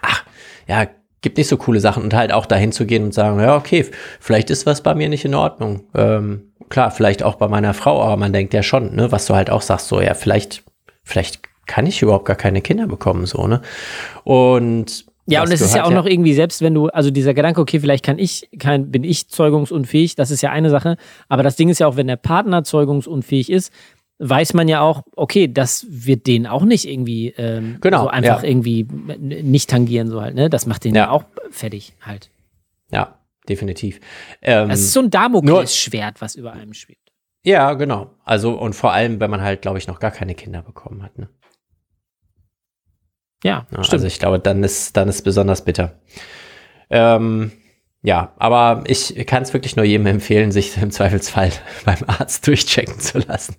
Ach, ja, gibt nicht so coole Sachen und halt auch dahin zu gehen und sagen, ja, okay, vielleicht ist was bei mir nicht in Ordnung. Ähm, klar, vielleicht auch bei meiner Frau, aber man denkt ja schon, ne, was du halt auch sagst, so, ja, vielleicht, vielleicht kann ich überhaupt gar keine Kinder bekommen, so, ne? Und ja, und es ist ja auch ja. noch irgendwie, selbst wenn du, also dieser Gedanke, okay, vielleicht kann ich, kann, bin ich zeugungsunfähig, das ist ja eine Sache. Aber das Ding ist ja auch, wenn der Partner zeugungsunfähig ist, weiß man ja auch, okay, das wird den auch nicht irgendwie ähm, genau, so einfach ja. irgendwie nicht tangieren, so halt, ne? Das macht den ja, ja auch fertig halt. Ja, definitiv. Ähm, das ist so ein Damoklesschwert, was über einem schwebt. Ja, genau. Also, und vor allem, wenn man halt, glaube ich, noch gar keine Kinder bekommen hat, ne? Ja, ja Also ich glaube, dann ist, dann ist besonders bitter. Ähm, ja, aber ich kann es wirklich nur jedem empfehlen, sich im Zweifelsfall [LAUGHS] beim Arzt durchchecken zu lassen.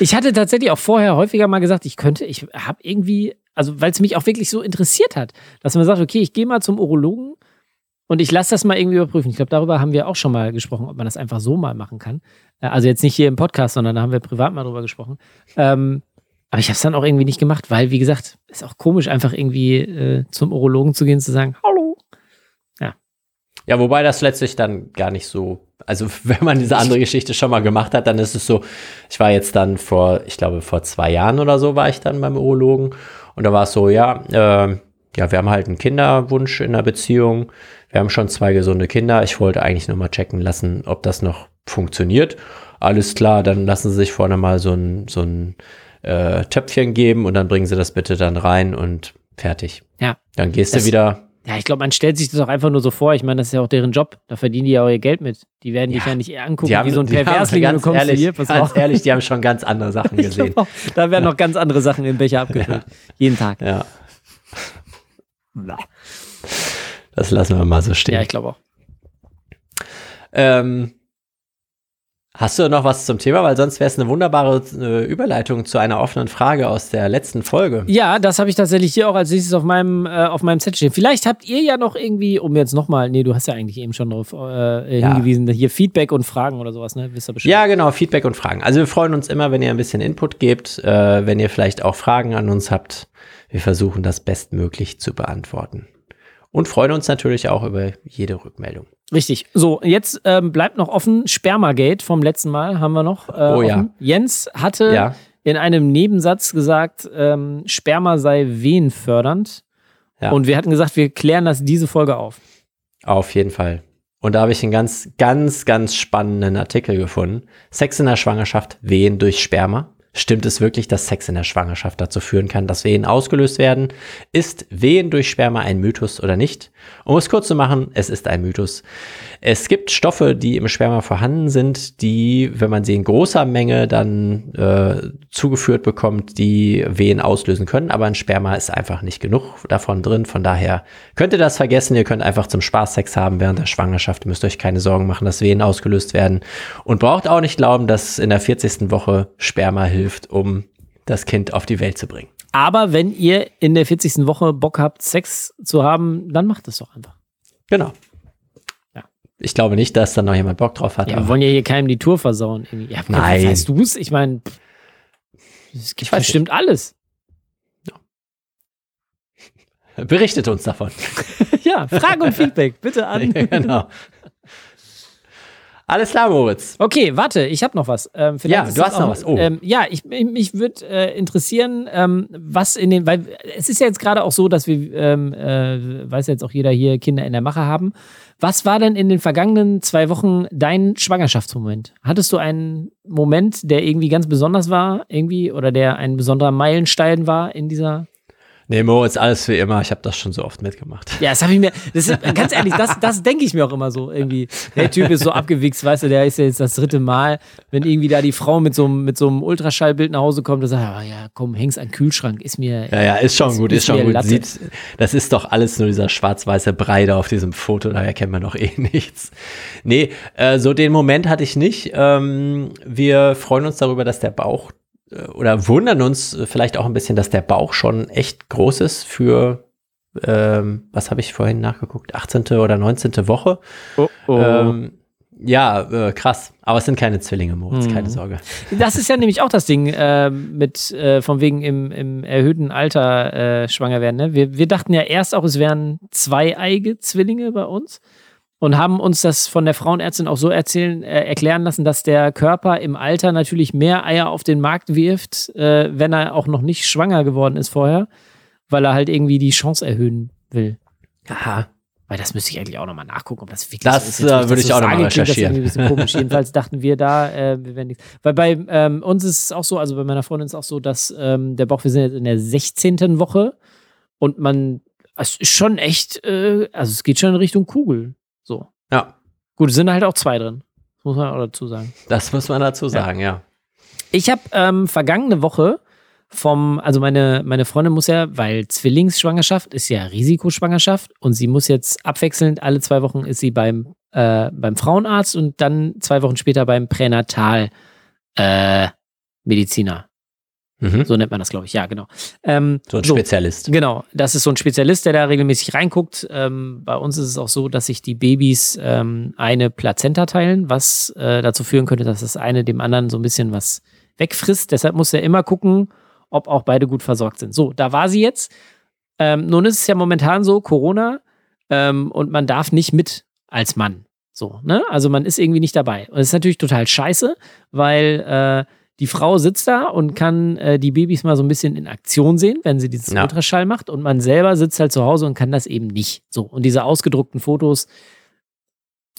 Ich hatte tatsächlich auch vorher häufiger mal gesagt, ich könnte, ich habe irgendwie, also weil es mich auch wirklich so interessiert hat, dass man sagt, okay, ich gehe mal zum Urologen Und ich lasse das mal irgendwie überprüfen. Ich glaube, darüber haben wir auch schon mal gesprochen, ob man das einfach so mal machen kann. Äh, Also jetzt nicht hier im Podcast, sondern da haben wir privat mal drüber gesprochen. Ähm, aber ich habe es dann auch irgendwie nicht gemacht, weil, wie gesagt, ist auch komisch, einfach irgendwie äh, zum Urologen zu gehen zu sagen, hallo. Ja, wobei das letztlich dann gar nicht so, also [LAUGHS] wenn man diese andere Geschichte schon mal gemacht hat, dann ist es so, ich war jetzt dann vor, ich glaube vor zwei Jahren oder so war ich dann beim Urologen und da war es so, ja, äh, ja, wir haben halt einen Kinderwunsch in der Beziehung, wir haben schon zwei gesunde Kinder, ich wollte eigentlich nur mal checken lassen, ob das noch funktioniert. Alles klar, dann lassen Sie sich vorne mal so ein, so ein äh, Töpfchen geben und dann bringen Sie das bitte dann rein und fertig. Ja. Dann gehst Das- du wieder Ja, ich glaube, man stellt sich das auch einfach nur so vor. Ich meine, das ist ja auch deren Job. Da verdienen die ja auch ihr Geld mit. Die werden dich Ja. ja nicht eher angucken haben, wie so ein Perversling. ganz Du ehrlich, hier, ganz auf. ehrlich, die haben schon ganz andere Sachen [LAUGHS] gesehen. glaub da werden noch ganz andere Sachen im Becher abgefüllt. Jeden Tag. Ja. Das lassen wir mal so stehen. Ja, ich glaube auch. ähm, hast du noch was zum Thema? Weil sonst wäre es eine wunderbare äh, Überleitung zu einer offenen Frage aus der letzten Folge. Ja, das habe ich tatsächlich hier auch als nächstes auf meinem, äh, auf meinem Zettel stehen. Vielleicht habt ihr ja noch irgendwie, um jetzt nochmal, nee, du hast ja eigentlich eben schon darauf äh, Ja. hingewiesen, hier Feedback und Fragen oder sowas, ne? Wisst ihr Bescheid? Ja, genau, Feedback und Fragen. Also wir freuen uns immer, wenn ihr ein bisschen Input gebt, äh, wenn ihr vielleicht auch Fragen an uns habt. Wir versuchen das bestmöglich zu beantworten. Und freuen uns natürlich auch über jede Rückmeldung. Richtig. So, jetzt ähm, bleibt noch offen. Spermagate vom letzten Mal haben wir noch. Äh, Oh ja. offen. Jens hatte Ja. in einem Nebensatz gesagt, ähm, Sperma sei wehenfördernd. Ja. Und wir hatten gesagt, wir klären das diese Folge auf. Auf jeden Fall. Und da habe ich einen ganz, ganz, ganz spannenden Artikel gefunden. Sex in der Schwangerschaft, Wehen durch Sperma. Stimmt es wirklich, dass Sex in der Schwangerschaft dazu führen kann, dass Wehen ausgelöst werden? Ist Wehen durch Sperma ein Mythos oder nicht? Um es kurz zu machen, es ist ein Mythos. Es gibt Stoffe, die im Sperma vorhanden sind, die, wenn man sie in großer Menge dann äh, zugeführt bekommt, die Wehen auslösen können. Aber ein Sperma ist einfach nicht genug davon drin. Von daher könnt ihr das vergessen. Ihr könnt einfach zum Spaß Sex haben während der Schwangerschaft. Ihr müsst euch keine Sorgen machen, dass Wehen ausgelöst werden. Und braucht auch nicht glauben, dass in der 40. Woche Sperma hilft, um das Kind auf die Welt zu bringen. Aber wenn ihr in der 40. Woche Bock habt, Sex zu haben, dann macht es doch einfach. Genau. Ja. Ich glaube nicht, dass da noch jemand Bock drauf hat. Ja, wir wollen ja hier keinem die Tour versauen. Irgendwie. Ja, Nein. Weißt du es? Ich meine, es gibt bestimmt alles. [LAUGHS] Berichtet uns davon. [LAUGHS] ja, Frage und Feedback, bitte an. [LAUGHS] Ja, genau. Alles klar, Moritz. Okay, warte, ich habe noch was. Ähm, Ja, du hast noch was. Oh. Ähm, ja, ich, ich, mich würde äh, interessieren, ähm, was in den, weil es ist ja jetzt gerade auch so, dass wir, ähm, äh, weiß jetzt auch jeder hier, Kinder in der Mache haben. Was war denn in den vergangenen zwei Wochen dein Schwangerschaftsmoment? Hattest du einen Moment, der irgendwie ganz besonders war, irgendwie, oder der ein besonderer Meilenstein war in dieser Nee, Moritz, alles wie immer. Ich habe das schon so oft mitgemacht. Ja, das habe ich mir, das ist, ganz ehrlich, das, das denke ich mir auch immer so irgendwie. Der Typ ist so abgewichst, weißt du, der ist ja jetzt das dritte Mal, wenn irgendwie da die Frau mit so einem, mit so einem Ultraschallbild nach Hause kommt und sagt, ah, ja, komm, häng's an den Kühlschrank, ist mir, Ja, ja, ist schon Ist- gut, ist ist schon gut. Latte. Sieht, das ist doch alles nur dieser schwarz-weiße Brei da auf diesem Foto, daher kennt man doch eh [LAUGHS] nichts. Nee, äh, so den Moment hatte ich nicht. Ähm, wir freuen uns darüber, dass der Bauch oder wundern uns äh, vielleicht auch ein bisschen, dass der Bauch schon echt groß ist für, ähm, was habe ich vorhin nachgeguckt, 18. oder 19. Woche. oh, oh. Ähm, ja, äh, krass. Aber es sind keine Zwillinge, Moritz, Mhm. keine Sorge. Das ist ja nämlich auch das Ding ähm, mit, äh, von wegen im, im erhöhten Alter äh, schwanger werden. Ne? Wir, wir dachten ja erst auch, es wären zweieige Zwillinge bei uns und haben uns das von der Frauenärztin auch so erzählen, äh, erklären lassen, dass der Körper im Alter natürlich mehr Eier auf den Markt wirft, äh, wenn er auch noch nicht schwanger geworden ist vorher, weil er halt irgendwie die Chance erhöhen will. Aha. Weil das müsste ich eigentlich auch nochmal nachgucken, ob das wirklich Das, so ist. Jetzt, äh, würde das ich auch noch mal klingt das recherchieren. irgendwie ein bisschen komisch. Jedenfalls dachten wir da, äh, wir werden nichts. Weil bei ähm, uns ist es auch so, also bei meiner Freundin ist es auch so, dass ähm, der Bauch, wir sind jetzt in der 16. Woche und man, es ist schon echt, äh, also es geht schon in Richtung Kugel. So. Ja, Gut, es sind halt auch zwei drin. Das muss man auch dazu sagen. das muss man dazu sagen, ja. Ich habe ähm, vergangene Woche vom, also meine, meine Freundin muss ja, weil Zwillingsschwangerschaft ist ja Risikoschwangerschaft und sie muss jetzt abwechselnd, alle zwei Wochen ist sie beim, äh, beim Frauenarzt und dann zwei Wochen später beim Pränatal äh, Mediziner. Mhm. So nennt man das, glaube ich. Ja, genau. Ähm, So ein Spezialist. Genau, das ist so ein Spezialist, der da regelmäßig reinguckt. Ähm, bei uns ist es auch so, dass sich die Babys ähm, eine Plazenta teilen, was äh, dazu führen könnte, dass das eine dem anderen so ein bisschen was wegfrisst. Deshalb muss er immer gucken, ob auch beide gut versorgt sind. So, da war sie jetzt. Ähm, nun ist es ja momentan so, Corona, ähm, und man darf nicht mit als Mann. So, ne? Also man ist irgendwie nicht dabei. Und das ist natürlich total scheiße, weil äh, die Frau sitzt da und kann äh, die Babys mal so ein bisschen in Aktion sehen, wenn sie dieses Ja. Ultraschall macht. Und man selber sitzt halt zu Hause und kann das eben nicht. So, und diese ausgedruckten Fotos,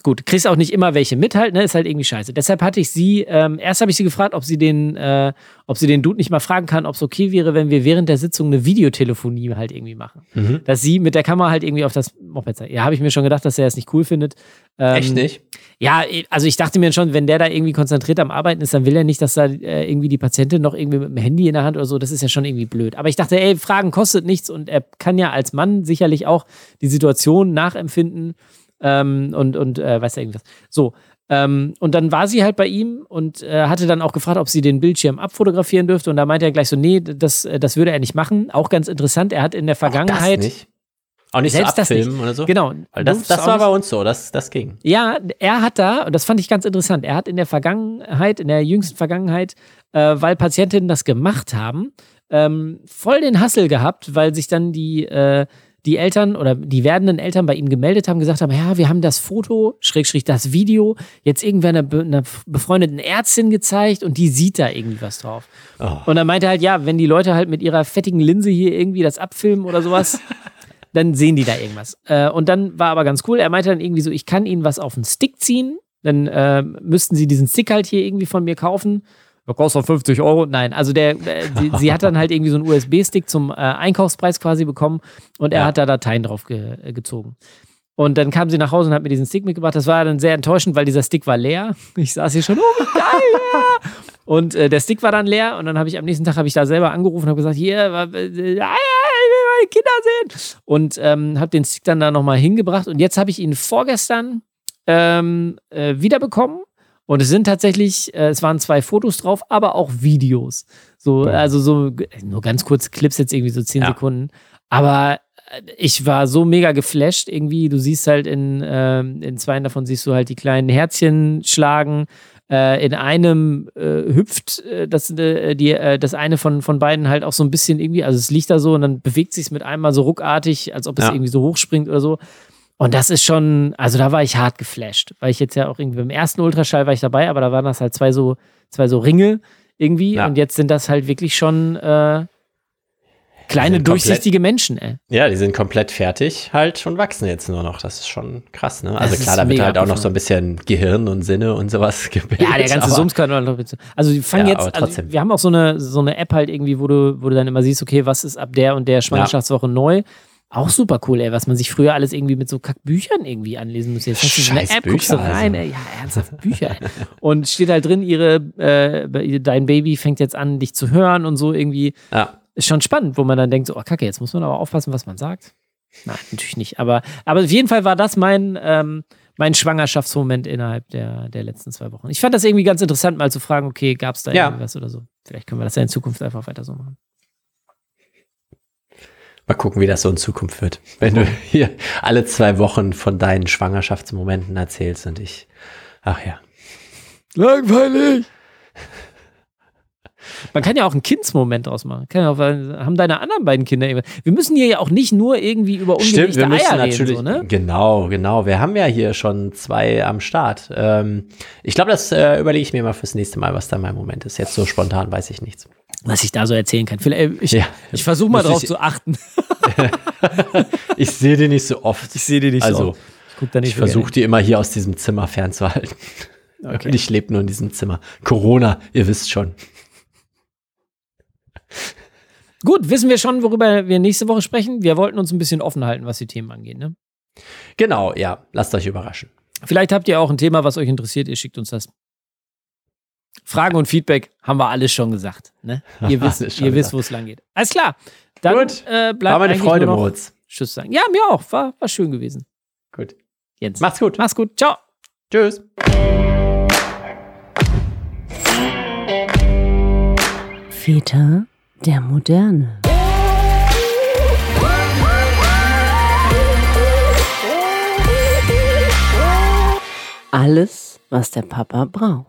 gut, kriegst auch nicht immer welche mit halt, ne? Ist halt irgendwie scheiße. Deshalb hatte ich sie, ähm, erst habe ich sie gefragt, ob sie den, äh, ob sie den Dude nicht mal fragen kann, ob es okay wäre, wenn wir während der Sitzung eine Videotelefonie halt irgendwie machen. Mhm. Dass sie mit der Kamera halt irgendwie auf das Moped zeigt. Ja, habe ich mir schon gedacht, dass er es nicht cool findet. Ähm, Echt nicht? ja, also ich dachte mir schon, wenn der da irgendwie konzentriert am Arbeiten ist, dann will er nicht, dass da äh, irgendwie die Patientin noch irgendwie mit dem Handy in der Hand oder so, das ist ja schon irgendwie blöd. Aber ich dachte, ey, Fragen kostet nichts und er kann ja als Mann sicherlich auch die Situation nachempfinden ähm, und, und äh, weiß ja irgendwas. So. Ähm, und dann war sie halt bei ihm und äh, hatte dann auch gefragt, ob sie den Bildschirm abfotografieren dürfte. Und da meinte er gleich so, nee, das, äh, das würde er nicht machen. Auch ganz interessant, er hat in der Vergangenheit. Auch das nicht? Auch nicht Selbst so abfilmen oder so? Genau. Weil das, das war bei uns so, das, das ging. ja, er hat da, und das fand ich ganz interessant, er hat in der Vergangenheit, in der jüngsten Vergangenheit, äh, weil Patientinnen das gemacht haben, ähm, voll den Hassel gehabt, weil sich dann die, äh, die Eltern oder die werdenden Eltern bei ihm gemeldet haben, gesagt haben, ja, wir haben das Foto, Schrägstrich das Video, jetzt irgendwer einer, be einer befreundeten Ärztin gezeigt und die sieht da irgendwie was drauf. Oh. Und dann meinte er halt, ja, wenn die Leute halt mit ihrer fettigen Linse hier irgendwie das abfilmen oder sowas, [LAUGHS] dann sehen die da irgendwas. Äh, und dann war aber ganz cool, er meinte dann irgendwie so, ich kann ihnen was auf den Stick ziehen, dann äh, müssten sie diesen Stick halt hier irgendwie von mir kaufen. Der kostet 50 Euro. Nein, also der, äh, sie, sie hat dann halt irgendwie so einen USB-Stick zum äh, Einkaufspreis quasi bekommen und er Ja. hat da Dateien drauf ge äh, gezogen. Und dann kam sie nach Hause und hat mir diesen Stick mitgebracht. Das war dann sehr enttäuschend, weil dieser Stick war leer. Ich saß hier schon, oh, wie geil, ja. Und äh, der Stick war dann leer und dann habe ich am nächsten Tag habe ich da selber angerufen und habe gesagt, hier, äh, äh, ich will meine Kinder sehen. Und ähm, habe den Stick dann da nochmal hingebracht. Und jetzt habe ich ihn vorgestern ähm, äh, wiederbekommen. Und es sind tatsächlich, äh, es waren zwei Fotos drauf, aber auch Videos. So, Ja. also so g- nur ganz kurz Clips jetzt irgendwie so zehn Ja. Sekunden. Aber äh, ich war so mega geflasht irgendwie. Du siehst halt in, ähm, in zwei davon siehst du halt die kleinen Herzchen schlagen. Äh, in einem äh, hüpft äh, das, äh, die, äh, das eine von, von beiden halt auch so ein bisschen irgendwie, also es liegt da so und dann bewegt sich mit einmal so ruckartig, als ob es Ja. irgendwie so hochspringt oder so. Und das ist schon, also da war ich hart geflasht, weil ich jetzt ja auch irgendwie beim ersten Ultraschall war ich dabei, aber da waren das halt zwei so, zwei so Ringe irgendwie Ja. und jetzt sind das halt wirklich schon äh, kleine komplett- durchsichtige Menschen, ey. Ja, die sind komplett fertig, halt schon wachsen jetzt nur noch. Das ist schon krass, ne? Also Das klar, ist da wird mega halt auch noch so ein bisschen Gehirn und Sinne und sowas [LAUGHS] gebildet. Ja, der ganze Sums kann man Also die fangen Ja, jetzt, also wir haben auch so eine, so eine App halt irgendwie, wo du, wo du dann immer siehst, okay, was ist ab der und der Schwangerschaftswoche neu. Auch super cool, ey, was man sich früher alles irgendwie mit so Kackbüchern irgendwie anlesen musste. Jetzt hast du so eine App, guckst du Bücher, rein, also. ey, ja, ernsthaft Bücher. ey. und steht halt drin, ihre, äh, dein Baby fängt jetzt an, dich zu hören und so irgendwie. Ja, Ist schon spannend, wo man dann denkt, so, oh Kacke, jetzt muss man aber aufpassen, was man sagt. Nein, natürlich nicht. Aber, aber auf jeden Fall war das mein, ähm, mein Schwangerschaftsmoment innerhalb der, der letzten zwei Wochen. Ich fand das irgendwie ganz interessant, mal zu fragen, okay, gab es da Ja. irgendwas oder so. Vielleicht können wir das ja in Zukunft einfach weiter so machen. Mal gucken, wie das so in Zukunft wird. Wenn du [LAUGHS] hier alle zwei Wochen von deinen Schwangerschaftsmomenten erzählst und ich, ach ja. Langweilig! Man kann ja auch einen Kindsmoment draus machen. Kann ja auch, haben deine anderen beiden Kinder irgendwas. Wir müssen hier ja auch nicht nur irgendwie über Stimmt, ungelegte wir müssen Eier natürlich. reden, so, ne? Genau, genau. Wir haben ja hier schon zwei am Start. Ähm, ich glaube, das äh, überlege ich mir mal fürs nächste Mal, was da mein Moment ist. Jetzt so spontan weiß ich nichts. Was ich da so erzählen kann. Vielleicht, ich Ja. ich versuche mal drauf ich- zu achten. [LAUGHS] Ich sehe die nicht so oft. Ich sehe die nicht Also, so. Ich da nicht ich so versuche die immer hier aus diesem Zimmer fernzuhalten. Okay. Ich lebe nur in diesem Zimmer. Corona, ihr wisst schon. Gut, wissen wir schon, worüber wir nächste Woche sprechen. Wir wollten uns ein bisschen offen halten, was die Themen angeht. Ne? Genau, ja. Lasst euch überraschen. Vielleicht habt ihr auch ein Thema, was euch interessiert. Ihr schickt uns das. Fragen und Feedback haben wir alles schon gesagt. Ne? Ihr [LAUGHS] wisst, ihr wisst wo es lang geht. Alles klar. Dann Gut. äh, bleibt War meine Freude, Moritz. Tschüss sagen. Ja, mir auch. War, war schön gewesen. Gut. Jens. Macht's gut. Mach's gut. Ciao. Tschüss. Väter der Moderne. Alles, was der Papa braucht.